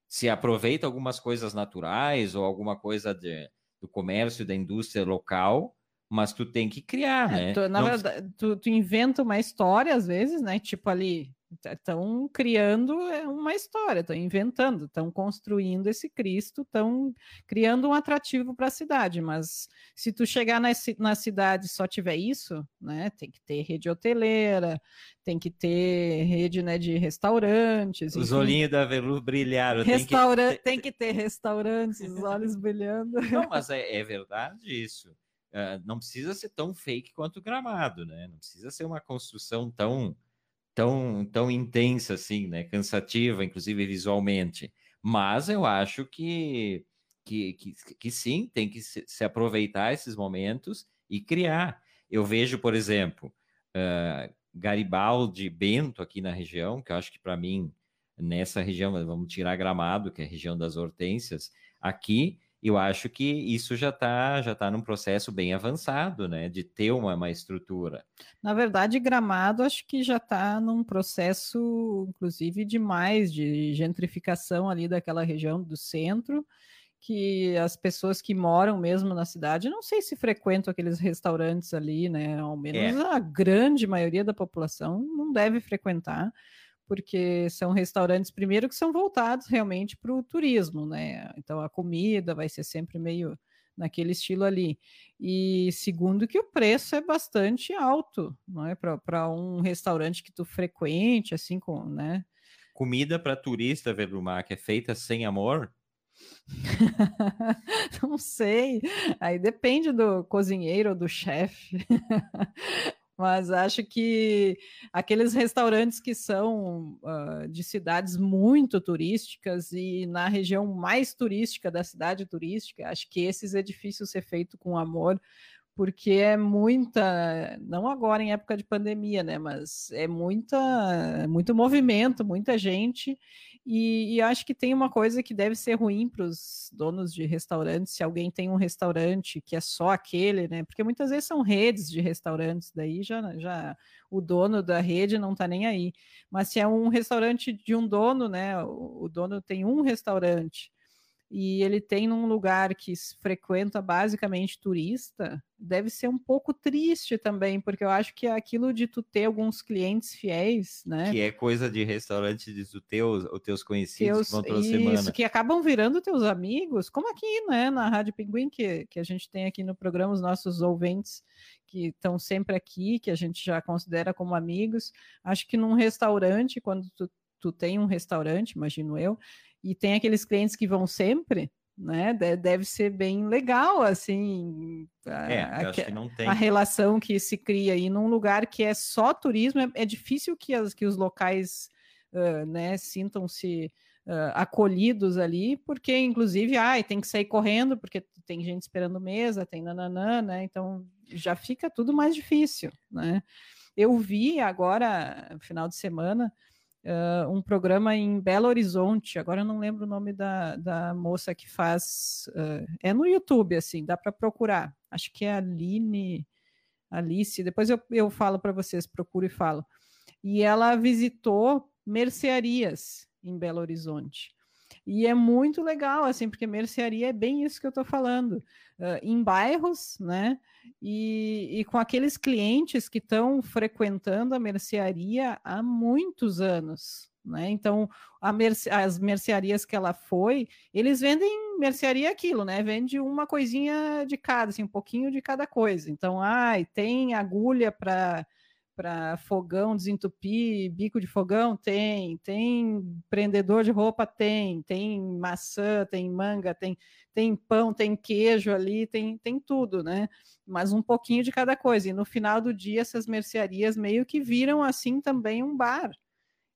A: Se aproveita algumas coisas naturais ou alguma coisa de, do comércio, da indústria local, mas tu tem que criar, é, né?
B: Tu, na
A: não...
B: verdade, tu, tu inventa uma história às vezes, né? Tipo ali, estão criando é, uma história, estão inventando, estão construindo esse Cristo, estão criando um atrativo para a cidade. Mas se tu chegar na, na cidade e só tiver isso, né, tem que ter rede hoteleira, tem que ter rede né, de restaurantes.
A: Os enfim. olhinhos da Velu brilharam.
B: Restaura... Tem que... tem que ter restaurantes, os olhos brilhando.
A: Não, mas é, é verdade isso. Uh, não precisa ser tão fake quanto o gramado, né? Não precisa ser uma construção tão tão, tão intensa assim, né? Cansativa, inclusive visualmente. Mas eu acho que, que, que, que sim, tem que se, se, aproveitar esses momentos e criar. Eu vejo, por exemplo, uh, Garibaldi, Bento aqui na região, que eu acho que para mim, nessa região, vamos tirar Gramado, que é a região das hortênsias, aqui eu acho que isso já está já tá num processo bem avançado, né, de ter uma, uma estrutura.
B: Na verdade, Gramado acho que já está num processo, inclusive, de mais de gentrificação ali daquela região do centro, que as pessoas que moram mesmo na cidade, não sei se frequentam aqueles restaurantes ali, né, ao menos é. a grande maioria da população não deve frequentar porque são restaurantes, primeiro, que são voltados realmente para o turismo, né? Então a comida vai ser sempre meio naquele estilo ali. E segundo, que o preço é bastante alto, não é? Para um restaurante que tu frequente, assim, com, né?
A: Comida para turista, Velumar, que é feita sem amor?
B: Não sei. Aí depende do cozinheiro ou do chefe. Mas acho que aqueles restaurantes que são uh, de cidades muito turísticas e na região mais turística da cidade turística, acho que esses difícil ser feito com amor, porque é muita, não agora em época de pandemia, né? Mas é muita, muito movimento, muita gente, e, e acho que tem uma coisa que deve ser ruim para os donos de restaurantes, se alguém tem um restaurante que é só aquele, né? Porque muitas vezes são redes de restaurantes, daí já, já o dono da rede não está nem aí. Mas se é um restaurante de um dono, né? O, o dono tem um restaurante e ele tem num lugar que frequenta basicamente turista, deve ser um pouco triste também, porque eu acho que é aquilo de tu ter alguns clientes fiéis, né?
A: Que é coisa de restaurante de tu ter os, os teus conhecidos teus, toda
B: isso,
A: semana.
B: que acabam virando teus amigos, como aqui, né, na Rádio Pinguim, que, que a gente tem aqui no programa, os nossos ouvintes que estão sempre aqui, que a gente já considera como amigos. Acho que num restaurante, quando tu, tu tem um restaurante, imagino eu, e tem aqueles clientes que vão sempre, né? Deve ser bem legal, assim,
A: a, é, a,
B: a relação que se cria aí num lugar que é só turismo, é, é difícil que, as, que os locais uh, né, sintam-se uh, acolhidos ali, porque inclusive ai, tem que sair correndo, porque tem gente esperando mesa, tem nananã, né? Então já fica tudo mais difícil, né? Eu vi agora, final de semana, uh, um programa em Belo Horizonte, agora eu não lembro o nome da, da moça que faz, uh, é no YouTube, assim, dá para procurar, acho que é Aline, Alice, depois eu, eu falo para vocês, procuro e falo. E ela visitou mercearias em Belo Horizonte. E é muito legal, assim, porque mercearia é bem isso que eu estou falando. Uh, em bairros, né? E, e com aqueles clientes que estão frequentando a mercearia há muitos anos. Né? Então, merce, as mercearias que ela foi, eles vendem mercearia aquilo, né? Vende uma coisinha de cada, assim, um pouquinho de cada coisa. Então, ai, tem agulha para para fogão desentupir, bico de fogão tem, tem prendedor de roupa tem, tem maçã, tem manga, tem tem pão, tem queijo ali, tem tem tudo, né? Mas um pouquinho de cada coisa. E no final do dia essas mercearias meio que viram assim também um bar.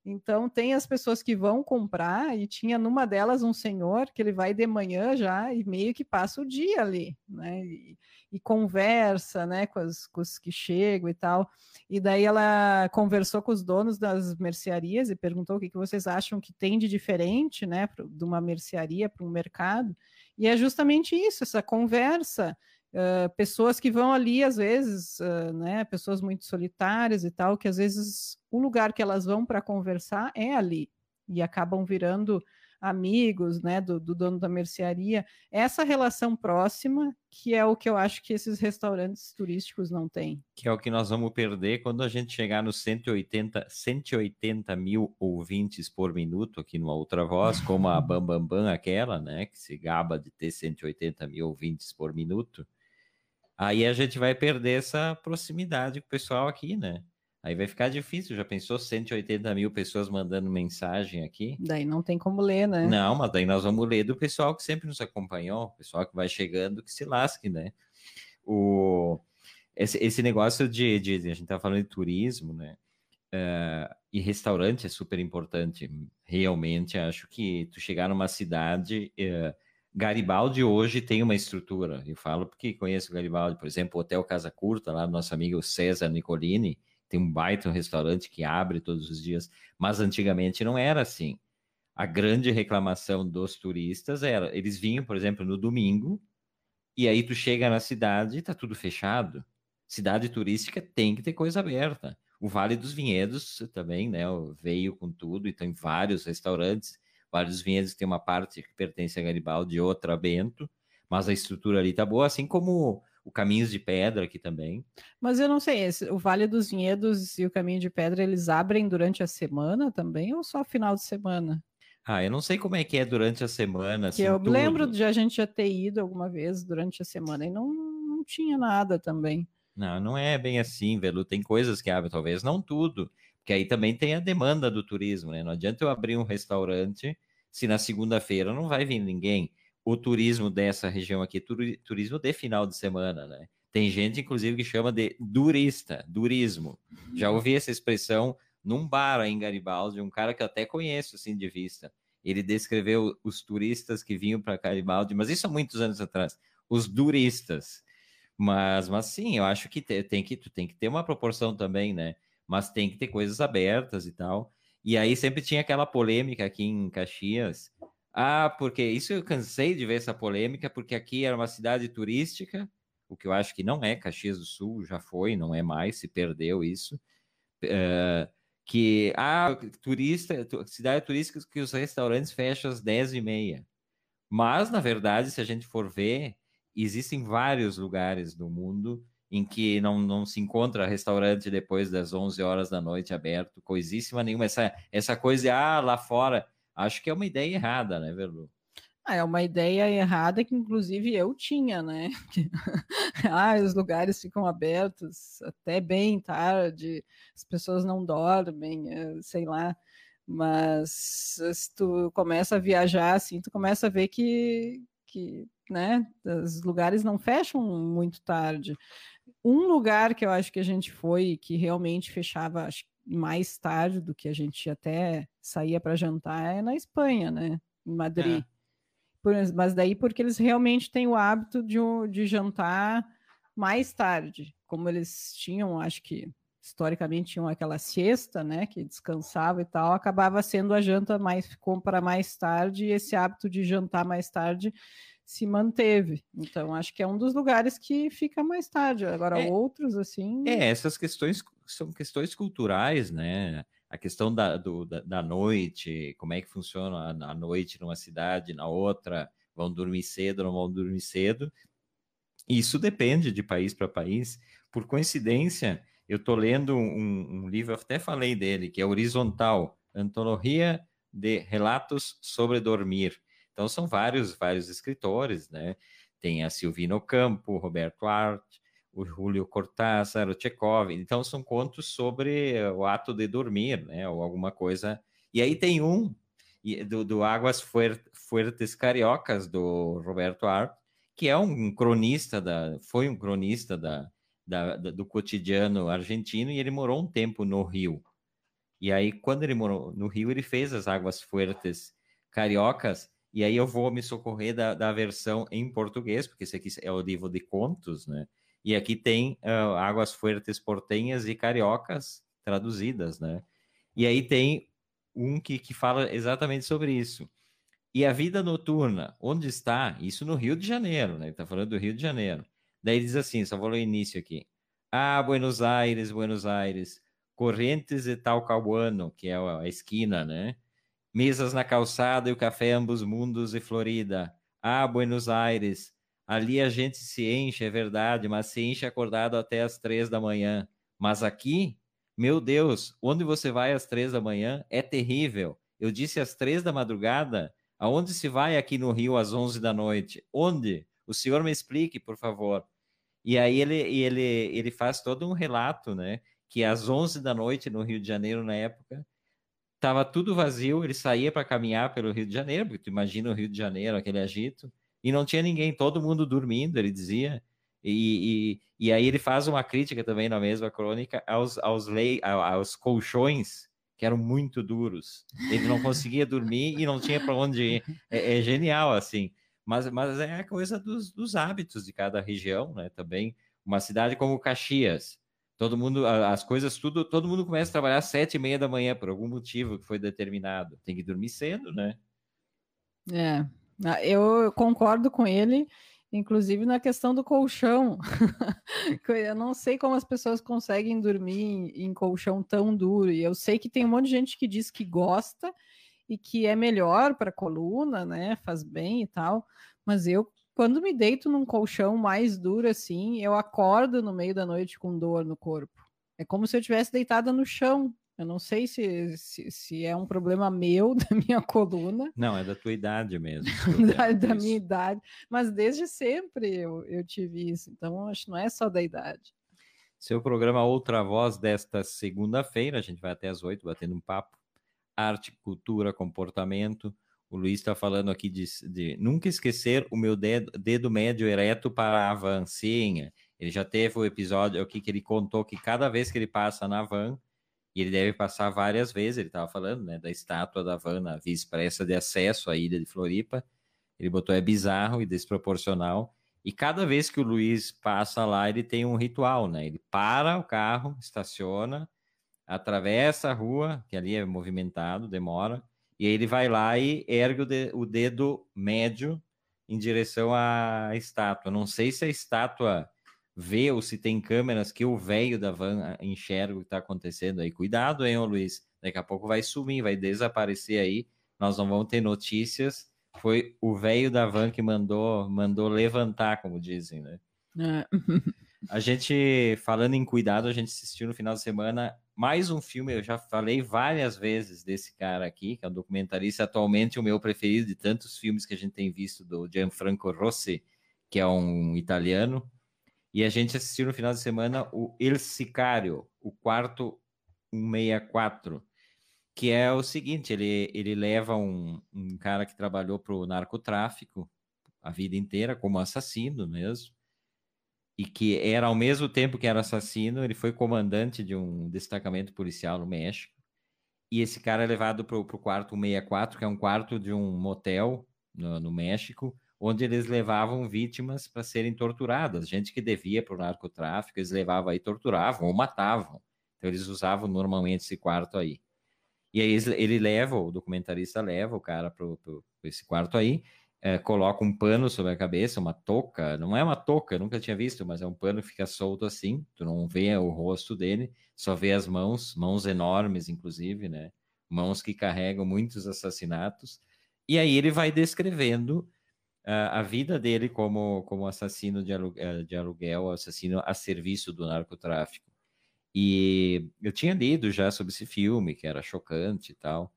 B: Então tem as pessoas que vão comprar e tinha numa delas um senhor que ele vai de manhã já e meio que passa o dia ali, né? E, e conversa, né, com, as, com os que chegam e tal. E daí ela conversou com os donos das mercearias e perguntou o que, que vocês acham que tem de diferente, né, de uma mercearia para um mercado. E é justamente isso, essa conversa Uh, pessoas que vão ali, às vezes, uh, né, pessoas muito solitárias e tal, que às vezes o lugar que elas vão para conversar é ali, e acabam virando amigos, né, do, do, dono da mercearia. Essa relação próxima, que é o que eu acho que esses restaurantes turísticos não têm.
A: Que é o que nós vamos perder quando a gente chegar nos 180, 180 mil ouvintes por minuto aqui numa outra voz, como a Bambambam Bam Bam, aquela, né, que se gaba de ter 180 mil ouvintes por minuto aí a gente vai perder essa proximidade com o pessoal aqui, né? Aí vai ficar difícil. Já pensou 180 mil pessoas mandando mensagem aqui?
B: Daí não tem como ler, né?
A: Não, mas daí nós vamos ler do pessoal que sempre nos acompanhou, o pessoal que vai chegando, que se lasque, né? O, esse, esse negócio de, de, de, A gente tá falando de turismo, né? Uh, e restaurante é super importante. Realmente, acho que tu chegar numa cidade. Uh, Garibaldi hoje tem uma estrutura. Eu falo porque conheço Garibaldi, por exemplo, o Hotel Casa Curta, lá do nosso amigo César Nicolini, tem um baita restaurante que abre todos os dias, mas antigamente não era assim. A grande reclamação dos turistas era, eles vinham, por exemplo, no domingo, e aí tu chega na cidade e tá tudo fechado. Cidade turística tem que ter coisa aberta. O Vale dos Vinhedos também, né, veio com tudo e tem vários restaurantes Vários vinhedos tem uma parte que pertence a Garibaldi e outra a Bento, mas a estrutura ali tá boa, assim como o Caminhos de Pedra aqui também.
B: Mas eu não sei, esse, o Vale dos Vinhedos e o Caminho de Pedra, eles abrem durante a semana também ou só final de semana?
A: Ah, eu não sei como é que é durante a semana.
B: Assim, eu tudo. lembro de a gente já ter ido alguma vez durante a semana e não, não tinha nada também.
A: Não, não é bem assim, Velu. Tem coisas que abrem, talvez não tudo. Que aí também tem a demanda do turismo, né? Não adianta eu abrir um restaurante se na segunda-feira não vai vir ninguém. O turismo dessa região aqui, turismo de final de semana, né? Tem gente, inclusive, que chama de durista, durismo. Já ouvi essa expressão num bar em Garibaldi, um cara que eu até conheço, assim, de vista. Ele descreveu os turistas que vinham para Garibaldi, mas isso há muitos anos atrás. Os duristas. Mas, mas sim, eu acho que tem que, tem que ter uma proporção também, né? Mas tem que ter coisas abertas e tal. E aí sempre tinha aquela polêmica aqui em Caxias. Ah, porque isso eu cansei de ver essa polêmica, porque aqui era uma cidade turística, o que eu acho que não é Caxias do Sul, já foi, não é mais, se perdeu isso. Uh, que, ah, turista, cidade turística que os restaurantes fecham às 10 e meia. Mas, na verdade, se a gente for ver, existem vários lugares do mundo em que não, não se encontra restaurante depois das 11 horas da noite aberto, coisíssima nenhuma. Essa, essa coisa ah, lá fora, acho que é uma ideia errada, né, Verlu?
B: Ah, é uma ideia errada que, inclusive, eu tinha, né? ah, os lugares ficam abertos até bem tarde, as pessoas não dormem, eh, sei lá. Mas se tu começa a viajar assim, tu começa a ver que, que né, os lugares não fecham muito tarde. Um lugar que eu acho que a gente foi que realmente fechava acho, mais tarde do que a gente até saía para jantar é na Espanha, né? Em Madrid. É. Por, mas daí porque eles realmente têm o hábito de, de jantar mais tarde, como eles tinham, acho que historicamente tinham aquela siesta, né, que descansava e tal, acabava sendo a janta mais ficou para mais tarde e esse hábito de jantar mais tarde se manteve. Então, acho que é um dos lugares que fica mais tarde. Agora, é, outros, assim.
A: É, essas questões são questões culturais, né? A questão da, do, da, da, noite, como é que funciona a, a noite numa cidade, na outra, vão dormir cedo, não vão dormir cedo. Isso depende de país para país. Por coincidência, eu estou lendo um, um livro, até falei dele, que é Horizontal, Antologia de Relatos sobre Dormir então são vários, vários escritores, né? Tem a Silvino Campo, Roberto Art, o Julio Cortázar, o Chekhov. Então são contos sobre o ato de dormir, né? Ou alguma coisa. E aí tem um do, do Águas Fuertes Cariocas do Roberto Art, que é um cronista da, foi um cronista da, da, da, do cotidiano argentino e ele morou um tempo no Rio. E aí, quando ele morou no Rio, ele fez as Águas Fuertes Cariocas e aí eu vou me socorrer da, da versão em português, porque esse aqui é o livro de contos, né? E aqui tem uh, Águas Fuertes Portenhas e Cariocas traduzidas, né? E aí tem um que, que fala exatamente sobre isso. E a vida noturna, onde está? Isso no Rio de Janeiro, né? Ele está falando do Rio de Janeiro. Daí diz assim, só vou ler o início aqui. Ah, Buenos Aires, Buenos Aires, Correntes e Talcahuano, que é a esquina, né? Mesas na calçada e o café ambos mundos e Florida. Ah, Buenos Aires. Ali a gente se enche, é verdade, mas se enche acordado até as três da manhã. Mas aqui, meu Deus, onde você vai às três da manhã é terrível. Eu disse às três da madrugada. Aonde se vai aqui no Rio às onze da noite? Onde? O senhor me explique, por favor. E aí ele, ele, ele faz todo um relato, né? Que às onze da noite no Rio de Janeiro, na época, Tava tudo vazio, ele saía para caminhar pelo Rio de Janeiro, porque tu imagina o Rio de Janeiro, aquele agito, e não tinha ninguém, todo mundo dormindo, ele dizia. E, e, e aí ele faz uma crítica também na mesma crônica aos, aos, lei, aos colchões que eram muito duros. Ele não conseguia dormir e não tinha para onde ir. É, é, genial, assim. Mas, mas é a coisa dos, dos hábitos de cada região, né? Também uma cidade como Caxias, Todo mundo, as coisas, tudo, todo mundo começa a trabalhar às sete e meia da manhã por algum motivo que foi determinado. Tem que dormir cedo, né?
B: É, ah, eu concordo com ele, inclusive na questão do colchão. eu não sei como as pessoas conseguem dormir em, em colchão tão duro. E eu sei que tem um monte de gente que diz que gosta e que é melhor para a coluna, né? Faz bem e tal. Mas eu quando me deito num colchão mais duro assim, eu acordo no meio da noite com dor no corpo. É como se eu tivesse deitada no chão. Eu não sei se, se, se, é um problema meu, da minha coluna.
A: Não, é da tua idade mesmo.
B: da, da minha idade. Mas desde sempre eu, eu tive isso. Então, acho que não é só da idade.
A: Seu programa Outra Voz desta segunda-feira, a gente vai até as oito batendo um papo. Arte, cultura, comportamento. O Luiz está falando aqui de, de, nunca esquecer o meu dedo, dedo médio ereto para a vancinha. Ele já teve o episódio aqui que ele contou que cada vez que ele passa na van, e ele deve passar várias vezes, ele estava falando, né, da estátua da van na via expressa de acesso à ilha de Floripa. Ele botou é bizarro e desproporcional. E cada vez que o Luiz passa lá, ele tem um ritual, né? Ele para o carro, estaciona, atravessa a rua, que ali é movimentado, demora, e ele vai lá e ergue o, de, o dedo médio em direção à estátua. Não sei se a estátua vê ou se tem câmeras que o velho da van ah, enxerga o que está acontecendo aí. Cuidado, hein, ô Luiz? Daqui a pouco vai sumir, vai desaparecer aí. Nós não vamos ter notícias. Foi o velho da van que mandou, mandou levantar, como dizem, né? É. A gente, falando em cuidado, a gente assistiu no final de semana mais um filme. Eu já falei várias vezes desse cara aqui, que é um documentarista, atualmente o meu preferido de tantos filmes que a gente tem visto, do Gianfranco Rossi, que é um italiano. E a gente assistiu no final de semana o Il Sicario, o quarto 164, que é o seguinte: ele, ele leva um, um cara que trabalhou para o narcotráfico a vida inteira como assassino mesmo e que era ao mesmo tempo que era assassino, ele foi comandante de um destacamento policial no México. E esse cara é levado para o quarto 164, que é um quarto de um motel no, no México, onde eles levavam vítimas para serem torturadas, gente que devia para o narcotráfico, eles levavam aí, torturavam ou matavam. Então eles usavam normalmente esse quarto aí. E aí ele leva, o documentarista leva o cara para esse quarto aí, é, coloca um pano sobre a cabeça, uma touca, não é uma touca, nunca tinha visto, mas é um pano que fica solto assim, tu não vê o rosto dele, só vê as mãos, mãos enormes, inclusive, né? Mãos que carregam muitos assassinatos. E aí ele vai descrevendo uh, a vida dele como, como assassino de aluguel, de aluguel, assassino a serviço do narcotráfico. E eu tinha lido já sobre esse filme, que era chocante e tal.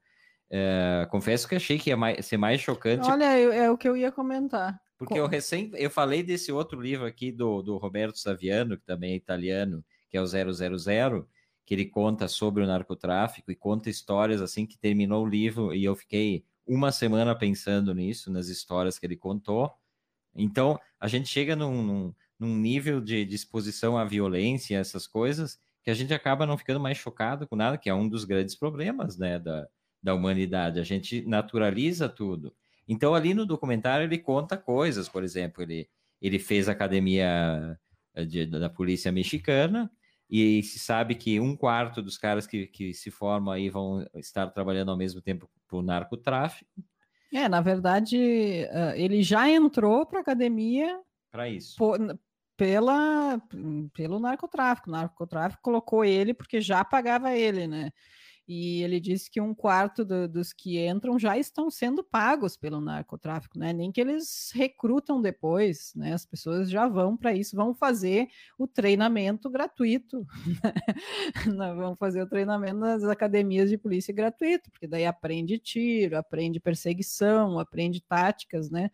A: É, confesso que achei que ia mais, ser mais chocante.
B: Olha, é o que eu ia comentar.
A: Porque eu recém eu falei desse outro livro aqui do, do Roberto Saviano, que também é italiano, que é o 000, que ele conta sobre o narcotráfico e conta histórias assim que terminou o livro e eu fiquei uma semana pensando nisso, nas histórias que ele contou. Então, a gente chega num, num, num nível de, exposição à violência, essas coisas, que a gente acaba não ficando mais chocado com nada, que é um dos grandes problemas, né, da, da humanidade. A gente naturaliza tudo. Então, ali no documentário, ele conta coisas, por exemplo, ele, ele fez academia eh, de, da polícia mexicana, e se sabe que um quarto dos caras que, que se formam aí vão estar trabalhando ao mesmo tempo para o narcotráfico.
B: É, na verdade, ele já entrou para a academia
A: para isso.
B: Por, pela, pelo narcotráfico. O narcotráfico colocou ele porque já pagava ele, né? E ele disse que um quarto do, dos que entram já estão sendo pagos pelo narcotráfico, né? Nem que eles recrutam depois, né? As pessoas já vão para isso, vão fazer o treinamento gratuito, né? vão fazer o treinamento nas academias de polícia gratuito, porque daí aprende tiro, aprende perseguição, aprende táticas, né?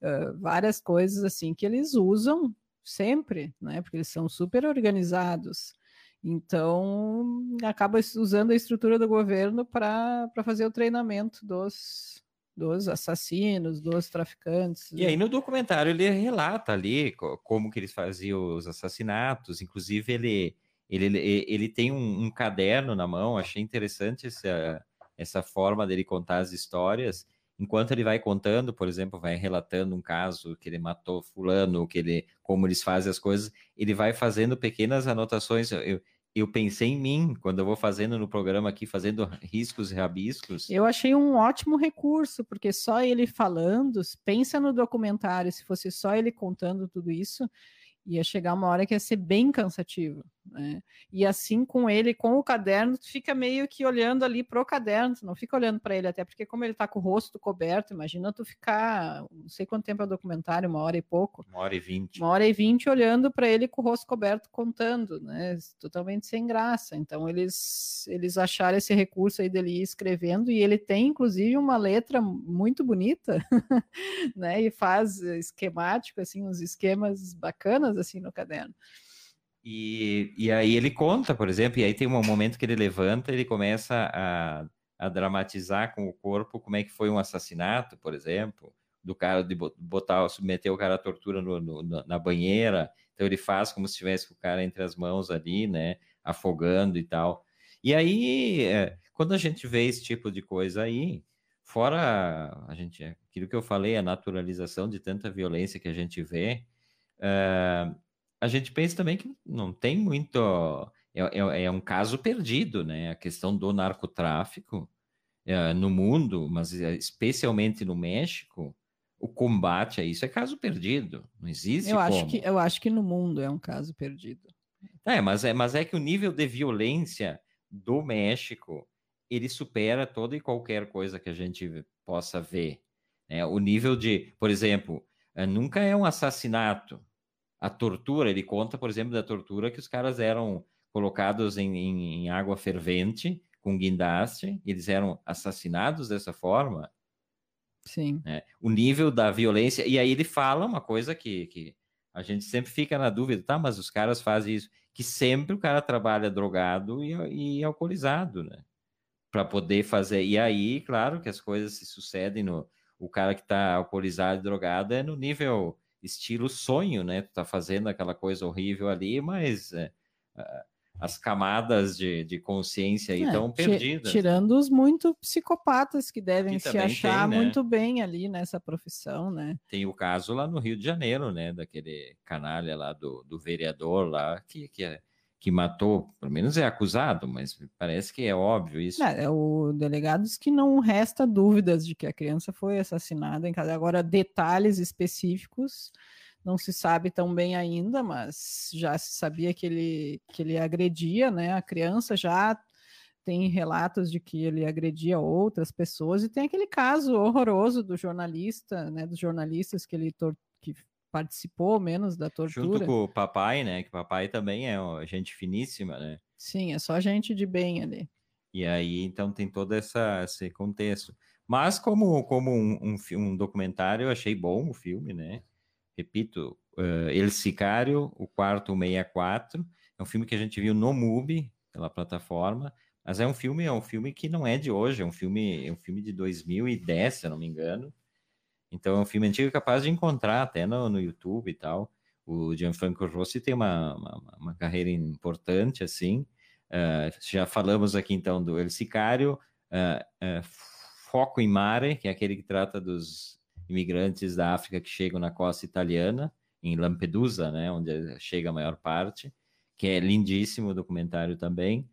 B: Uh, várias coisas assim que eles usam sempre, né? Porque eles são super organizados. Então, acaba usando a estrutura do governo para fazer o treinamento dos, dos assassinos, dos traficantes.
A: E aí no documentário ele relata ali como que eles faziam os assassinatos, inclusive ele ele, ele tem um, um caderno na mão, achei interessante essa, essa forma dele contar as histórias, enquanto ele vai contando, por exemplo, vai relatando um caso que ele matou fulano, que ele como eles fazem as coisas, ele vai fazendo pequenas anotações. Eu, eu pensei em mim quando eu vou fazendo no programa aqui, fazendo riscos e rabiscos.
B: Eu achei um ótimo recurso, porque só ele falando, pensa no documentário, se fosse só ele contando tudo isso, ia chegar uma hora que ia ser bem cansativo. Né? E assim com ele, com o caderno, tu fica meio que olhando ali pro caderno, tu não fica olhando para ele, até porque como ele tá com o rosto coberto, imagina tu ficar, não sei quanto tempo é o documentário, uma hora e pouco.
A: Uma hora e vinte.
B: Uma hora e vinte olhando para ele com o rosto coberto contando, né? Totalmente sem graça. Então eles eles acharam esse recurso aí dele ir escrevendo e ele tem inclusive uma letra muito bonita, né? E faz esquemático assim, uns esquemas bacanas assim no caderno.
A: E, e aí ele conta, por exemplo, e aí tem um momento que ele levanta, ele começa a, a dramatizar com o corpo como é que foi um assassinato, por exemplo, do cara de botar, submeter o cara à tortura no, no, na banheira. Então ele faz como se tivesse o cara entre as mãos ali, né, afogando e tal. E aí, é, quando a gente vê esse tipo de coisa aí, fora a gente, aquilo que eu falei, a naturalização de tanta violência que a gente vê, uh, a gente pensa também que não tem muito. É, é, é, um caso perdido, né? A questão do narcotráfico é, no mundo, mas é, especialmente no México, o combate a isso é caso perdido. Não existe.
B: Eu
A: como.
B: acho que eu acho que no mundo é um caso perdido.
A: É, mas é, mas é que o nível de violência do México ele supera toda e qualquer coisa que a gente possa ver. Né? O nível de, por exemplo, eh, nunca é um assassinato. A tortura, ele conta, por exemplo, da tortura que os caras eram colocados em, em, em água fervente com guindaste, eles eram assassinados dessa forma.
B: Sim.
A: Né? O nível da violência. E aí ele fala uma coisa que, que a gente sempre fica na dúvida, tá? Mas os caras fazem isso. Que sempre o cara trabalha drogado e, e alcoolizado, né? para poder fazer. E aí, claro que as coisas se sucedem no o cara que está alcoolizado e drogado é no nível estilo sonho, né? Tu tá fazendo aquela coisa horrível ali, mas é, as camadas de, de consciência aí estão é, perdidas.
B: Tirando os muito psicopatas que devem que se achar tem, né? muito bem ali nessa profissão, né?
A: Tem o caso lá no Rio de Janeiro, né? Daquele canalha lá do, do vereador lá, que, que é que matou, pelo menos é acusado, mas parece que é óbvio isso.
B: É, é, o delegado diz que não resta dúvidas de que a criança foi assassinada em casa. Agora, detalhes específicos não se sabe tão bem ainda, mas já se sabia que ele, que ele agredia né, a criança, já tem relatos de que ele agredia outras pessoas, e tem aquele caso horroroso do jornalista, né, dos jornalistas que ele que participou menos da tortura.
A: Junto com o papai, né? Que papai também é gente finíssima, né?
B: Sim, é só gente de bem ali.
A: E aí, então, tem todo essa, esse contexto. Mas como, como um, um, um documentário, eu achei bom o filme, né? Repito, uh, El Sicário, o quarto 64, é um filme que a gente viu no MUBI, pela plataforma, mas é um filme, é um filme que não é de hoje, é um filme, é um filme de 2010, se eu não me engano, então é um filme antigo capaz de encontrar até no, no YouTube e tal. O Gianfranco Rossi tem uma, uma, uma carreira importante, assim. Uh, já falamos aqui então do El Sicário, uh, uh, Foco em Mare, que é aquele que trata dos imigrantes da África que chegam na costa italiana, em Lampedusa, né, onde chega a maior parte, que é lindíssimo o documentário também.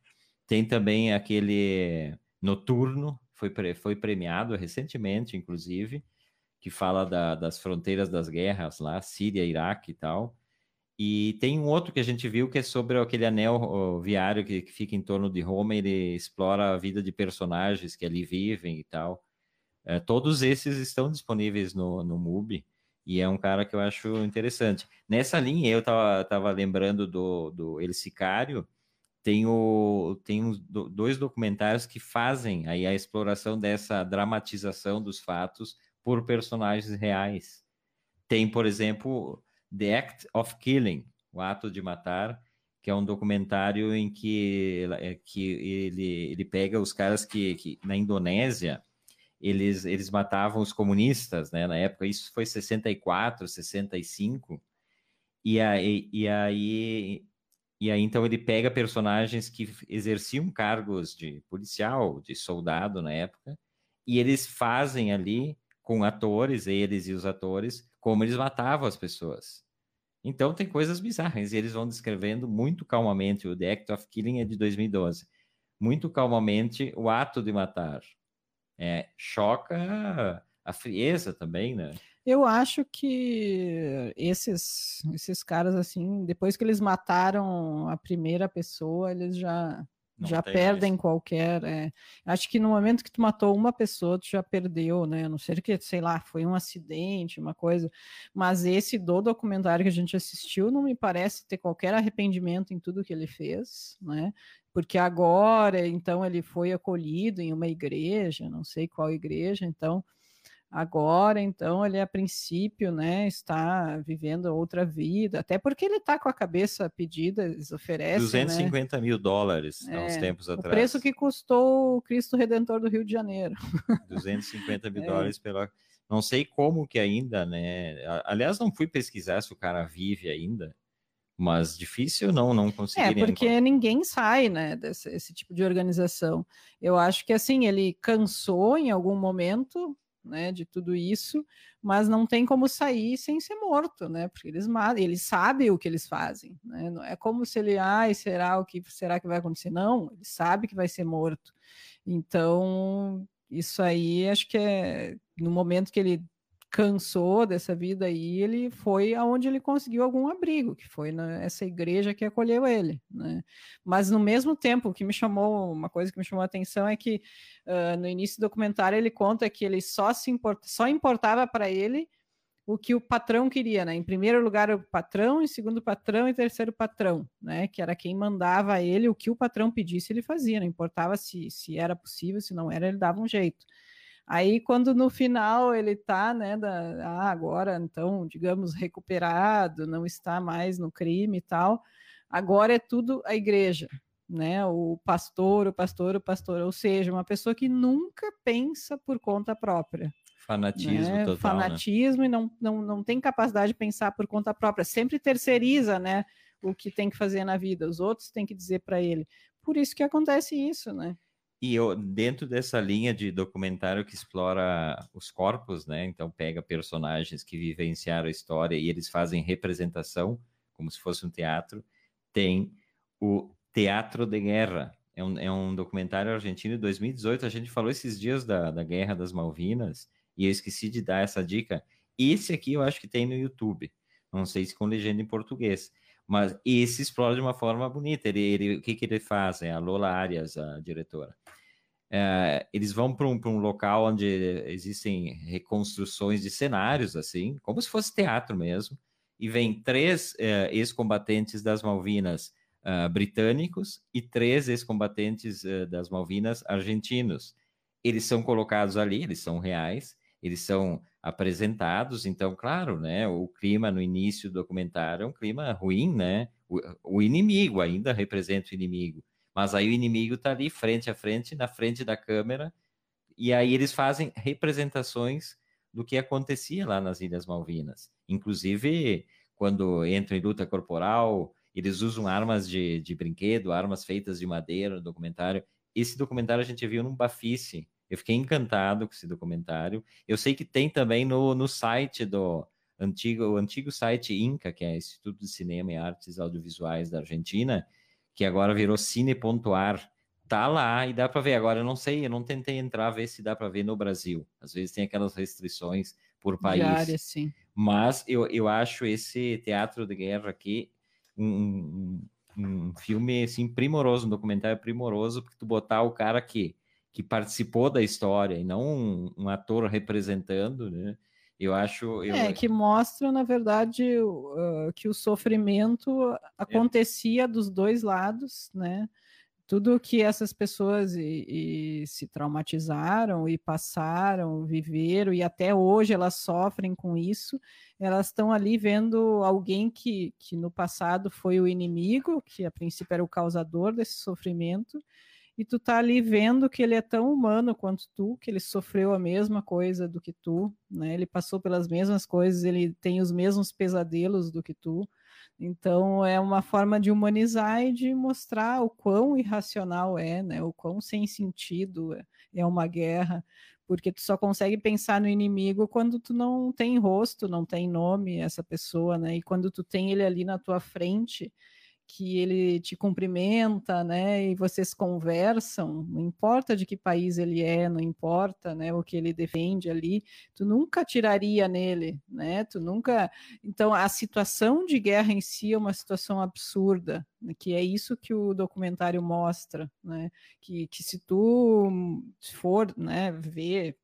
A: Tem também aquele Noturno, foi, foi premiado recentemente, inclusive, que fala da, das fronteiras das guerras lá, Síria, Iraque e tal. E tem um outro que a gente viu que é sobre aquele anel viário que, que fica em torno de Roma, ele explora a vida de personagens que ali vivem e tal. É, todos esses estão disponíveis no, no MUBI, e é um cara que eu acho interessante. Nessa linha, eu tava, tava lembrando do, do El Sicário, tem, o, tem dois documentários que fazem aí a exploração dessa dramatização dos fatos por personagens reais. Tem, por exemplo, The Act of Killing, o ato de matar, que é um documentário em que, é, que ele, ele pega os caras que, que na Indonésia eles, eles matavam os comunistas, né? Na época, isso foi 64, 65. E aí, e aí, e aí então ele pega personagens que exerciam cargos de policial, de soldado na época, e eles fazem ali com atores, eles e os atores, como eles matavam as pessoas. Então tem coisas bizarras, e eles vão descrevendo muito calmamente, o The Act of Killing é de 2012, muito calmamente o ato de matar. É, choca a frieza também, né?
B: Eu acho que esses, esses caras, assim, depois que eles mataram a primeira pessoa, eles já não já perdem mais. qualquer. É, acho que no momento que tu matou uma pessoa, tu já perdeu, né? A não ser que, sei lá, foi um acidente, uma coisa. Mas esse do documentário que a gente assistiu não me parece ter qualquer arrependimento em tudo que ele fez, né? Porque agora, então, ele foi acolhido em uma igreja, não sei qual igreja, então Agora, então, ele a princípio, né, está vivendo outra vida, até porque ele está com a cabeça pedida, eles oferecem.
A: 250 né? mil dólares há uns é, tempos atrás.
B: O preço que custou o Cristo Redentor do Rio de Janeiro.
A: 250 mil é. dólares pela. Não sei como que ainda, né? Aliás, não fui pesquisar se o cara vive ainda, mas difícil não, não conseguiria.
B: É, porque ninguém sai, né, desse esse tipo de organização. Eu acho que, assim, ele cansou em algum momento, né, de tudo isso, mas não tem como sair sem ser morto, né, porque eles matam, ele sabe o que eles fazem, né, não é como se ele, ai, será o que será que vai acontecer? Não, ele sabe que vai ser morto. Então, isso aí acho que é no momento que ele cansou dessa vida aí, ele foi aonde ele conseguiu algum abrigo, que foi nessa igreja que acolheu ele, né? Mas no mesmo tempo, o que me chamou, uma coisa que me chamou a atenção é que uh, no início do documentário ele conta que ele só se import, só importava para ele o que o patrão queria, né? Em primeiro lugar o patrão, em segundo o patrão e terceiro patrão, né? Que era quem mandava a ele o que o patrão pedisse ele fazia, não importava se, se era possível, se não era ele dava um jeito. Aí, quando no final ele está, né, da, ah, agora então, digamos, recuperado, não está mais no crime e tal, agora é tudo a igreja, né, o pastor, o pastor, o pastor, ou seja, uma pessoa que nunca pensa por conta própria.
A: Fanatismo né? total. Né?
B: Fanatismo né? e não, não, não tem capacidade de pensar por conta própria, sempre terceiriza, né, o que tem que fazer na vida, os outros têm que dizer para ele. Por isso que acontece isso, né?
A: E eu, dentro dessa linha de documentário que explora os corpos, né? Então pega personagens que vivenciaram a história e eles fazem representação, como se fosse um teatro. Tem o Teatro de Guerra. É um, é um documentário argentino de 2018. A gente falou esses dias da, da Guerra das Malvinas e eu esqueci de dar essa dica. Esse aqui eu acho que tem no YouTube. Não sei se com legenda em português. Mas esse explora de uma forma bonita. Ele, ele, o que, que ele faz? É a Lola Arias, a diretora. É, eles vão para um, um local onde existem reconstruções de cenários, assim, como se fosse teatro mesmo, e vem três é, ex-combatentes das Malvinas uh, britânicos e três ex-combatentes das Malvinas argentinos. Eles são colocados ali, eles são reais, eles são apresentados, então, claro, né, o clima no início do documentário é um clima ruim, né, o, o inimigo ainda representa o inimigo, mas aí o inimigo está ali frente a frente, na frente da câmera, e aí eles fazem representações do que acontecia lá nas Ilhas Malvinas. Inclusive, quando entram em luta corporal, eles usam armas de, de brinquedo, armas feitas de madeira no documentário. Esse documentário a gente viu num Bafice, eu fiquei encantado com esse documentário. Eu sei que tem também no, no site do antigo, o antigo site INCA, que é Instituto de Cinema e Artes Audiovisuais da Argentina, que agora virou cine.ar. Tá lá e dá para ver. Agora eu não sei, eu não tentei entrar ver se dá para ver no Brasil. Às vezes tem aquelas restrições por país. Diária,
B: sim.
A: Mas eu, eu acho esse teatro de guerra aqui um, um, um filme assim primoroso, um documentário primoroso, porque tu botar o cara que que participou da história e não um, um ator representando, né? Eu acho. Eu...
B: É, que mostra, na verdade, uh, que o sofrimento acontecia é. dos dois lados, né? Tudo que essas pessoas e, e se traumatizaram e passaram, viveram, e até hoje elas sofrem com isso, elas estão ali vendo alguém que, que no passado foi o inimigo, que a princípio era o causador desse sofrimento, e tu tá ali vendo que ele é tão humano quanto tu, que ele sofreu a mesma coisa do que tu, né? Ele passou pelas mesmas coisas, ele tem os mesmos pesadelos do que tu. Então é uma forma de humanizar e de mostrar o quão irracional é, né? O quão sem sentido é uma guerra, porque tu só consegue pensar no inimigo quando tu não tem rosto, não tem nome essa pessoa, né? E quando tu tem ele ali na tua frente, que ele te cumprimenta, né, e vocês conversam, não importa de que país ele é, não importa, né, o que ele defende ali, tu nunca tiraria nele, né, tu nunca, então a situação de guerra em si é uma situação absurda, né, que é isso que o documentário mostra, né, que, que se tu for, né, ver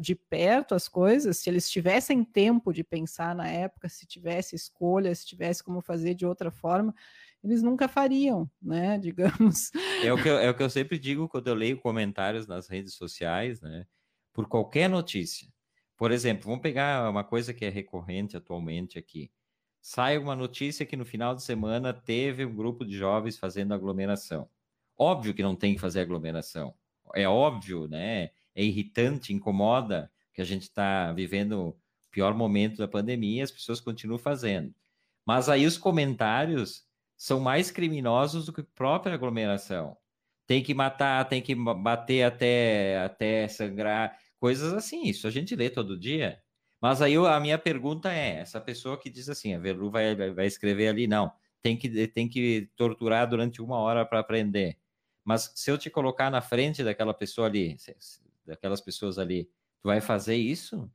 B: de perto as coisas, se eles tivessem tempo de pensar na época, se tivesse escolha, se tivesse como fazer de outra forma, eles nunca fariam, né? Digamos.
A: É o que eu, é o que eu sempre digo quando eu leio comentários nas redes sociais, né? Por qualquer notícia, Por exemplo, vamos pegar uma coisa que é recorrente atualmente aqui. Sai uma notícia que no final de semana teve um grupo de jovens fazendo aglomeração. Óbvio que não tem que fazer aglomeração. É óbvio, né? É irritante, incomoda que a gente está vivendo o pior momento da pandemia as pessoas continuam fazendo. Mas aí os comentários são mais criminosos do que a própria aglomeração. Tem que matar, tem que bater até, até sangrar, coisas assim. Isso a gente lê todo dia. Mas aí a minha pergunta é: essa pessoa que diz assim, a Verlu vai, vai escrever ali, não, tem que, tem que torturar durante uma hora para aprender. Mas se eu te colocar na frente daquela pessoa ali, daquelas pessoas ali, tu vai fazer isso?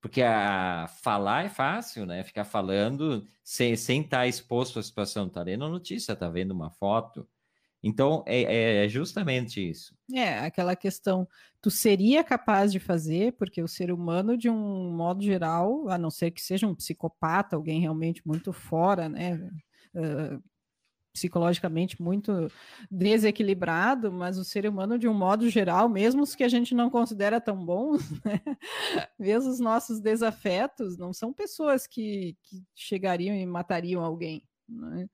A: Porque a falar é fácil, né? Ficar falando sem, sem estar tá exposto à situação, tá lendo notícia, tá vendo uma foto. Então, é, é, justamente isso.
B: É, aquela questão, tu seria capaz de fazer, porque o ser humano, de um modo geral, a não ser que seja um psicopata, alguém realmente muito fora, né? Uh, psicologicamente muito desequilibrado, mas o ser humano, de um modo geral, mesmo os que a gente não considera tão bons, né? mesmo os nossos desafetos, não são pessoas que, que chegariam e matariam alguém. Né?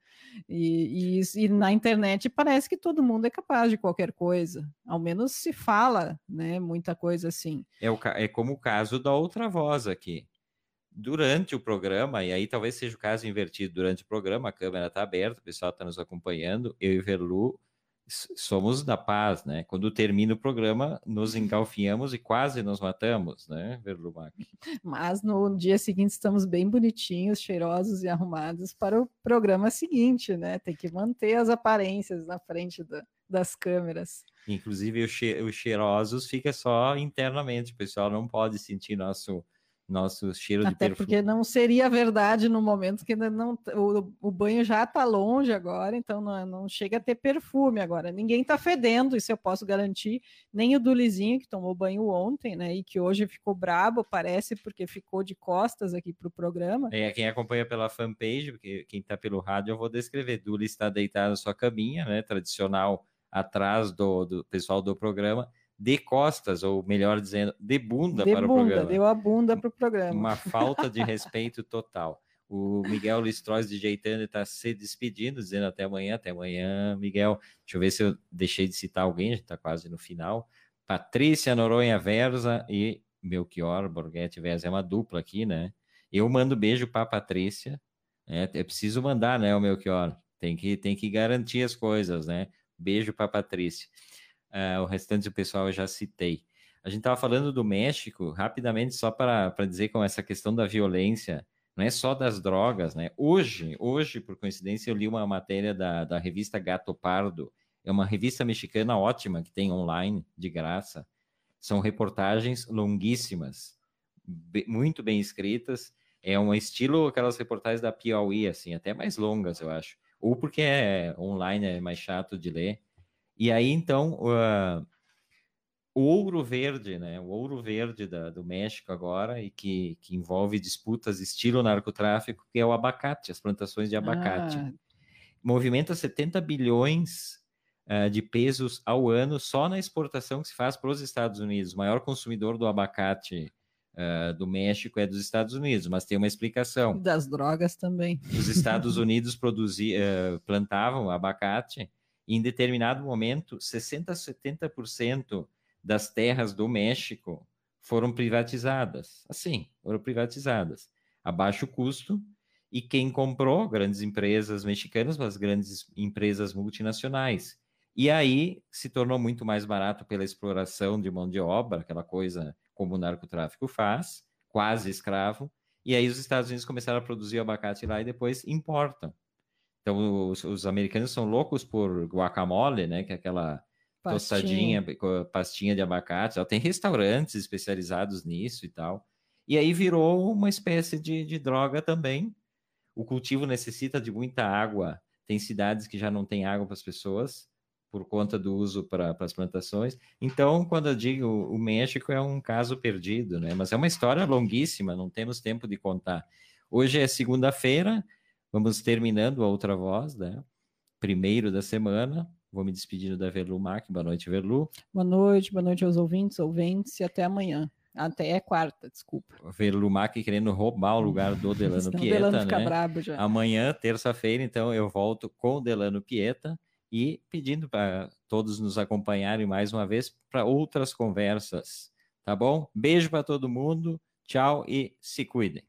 B: E, e, e, na internet parece que todo mundo é capaz de qualquer coisa, ao menos se fala, né? Muita coisa assim.
A: É, o, é como o caso da outra voz aqui durante o programa, e aí talvez seja o caso invertido, durante o programa, a câmera está aberta, o pessoal está nos acompanhando, eu e Verlu somos da paz, né? Quando termina o programa, nos engalfinhamos e quase nos matamos, né, Verlumac?
B: Mas no dia seguinte estamos bem bonitinhos, cheirosos e arrumados para o programa seguinte, né? Tem que manter as aparências na frente da, das câmeras.
A: Inclusive, os cheirosos fica só internamente, o pessoal não pode sentir nosso nosso cheiro
B: Até
A: de perfume.
B: porque não seria verdade no momento que ainda não o, o banho já está longe agora, então não, não, chega a ter perfume agora. Ninguém está fedendo, isso eu posso garantir. Nem o Dulizinho que tomou banho ontem, né? E que hoje ficou brabo, parece porque ficou de costas aqui para o programa.
A: É quem acompanha pela fanpage, porque quem está pelo rádio eu vou descrever. Duli está deitado na sua caminha, né? Tradicional atrás do, do pessoal do programa de costas, ou melhor dizendo, de bunda
B: de
A: para
B: bunda,
A: o programa.
B: Deu a bunda para o programa.
A: Uma falta de respeito total. O Miguel Listroz de Jeitano está se despedindo, dizendo até amanhã, até amanhã, Miguel. Deixa eu ver se eu deixei de citar alguém, a gente está quase no final. Patrícia Noronha Versa e Melchior Borghetti Versa, é uma dupla aqui, né? Eu mando beijo para Patrícia, né? é preciso mandar, né, o Melchior? Tem que, tem que garantir as coisas, né? Beijo para Patrícia. Uh, o restante do pessoal eu já citei. A gente estava falando do México, rapidamente, só para dizer com essa questão da violência, não é só das drogas, né? Hoje, hoje, por coincidência, eu li uma matéria da, da revista Gato Pardo, é uma revista mexicana ótima que tem online, de graça. São reportagens longuíssimas, muito bem escritas. É um estilo aquelas reportagens da Piauí, assim, até mais longas, eu acho. Ou porque é online, é mais chato de ler e aí, então, uh, o ouro verde, né? O ouro verde da, do México agora, e que, que envolve disputas estilo narcotráfico, que é o abacate, as plantações de abacate. Ah. Movimenta 70 bilhões uh, de pesos ao ano só na exportação que se faz para os Estados Unidos. O maior consumidor do abacate Uh, do México é dos Estados Unidos, mas tem uma explicação.
B: Das drogas também.
A: Os Estados Unidos produziam, uh, plantavam abacate em determinado momento, 60% a 70% das terras do México foram privatizadas. Assim, foram privatizadas a baixo custo. E quem comprou? Grandes empresas mexicanas, mas grandes empresas multinacionais. E aí se tornou muito mais barato pela exploração de mão de obra, aquela coisa como o narcotráfico faz, quase escravo. E aí os Estados Unidos começaram a produzir abacate lá e depois importam. Então, os, os, americanos são loucos por guacamole, né? Que é aquela pastinha. tostadinha, pastinha de abacate. Tem restaurantes especializados nisso e tal. E aí virou uma espécie de, de droga também. O cultivo necessita de muita água. Tem cidades que já não têm água para as pessoas por conta do uso para as plantações. Então, quando eu digo o México é um caso perdido, né? Mas é uma história longuíssima, não temos tempo de contar. Hoje é segunda-feira, Vamos terminando a outra voz, né? Primeiro da semana. Vou me despedindo da Verlu Mac. Boa noite, Verlu.
B: Boa noite, boa noite aos ouvintes, ouvintes, e até amanhã. Até é quarta, desculpa.
A: Verlumac querendo roubar o lugar do Delano Pieta, Delano fica né?
B: brabo já.
A: Amanhã, terça-feira, então, eu volto com o Delano Pieta e pedindo para todos nos acompanharem mais uma vez para outras conversas, tá bom? Beijo para todo mundo, tchau e se cuidem.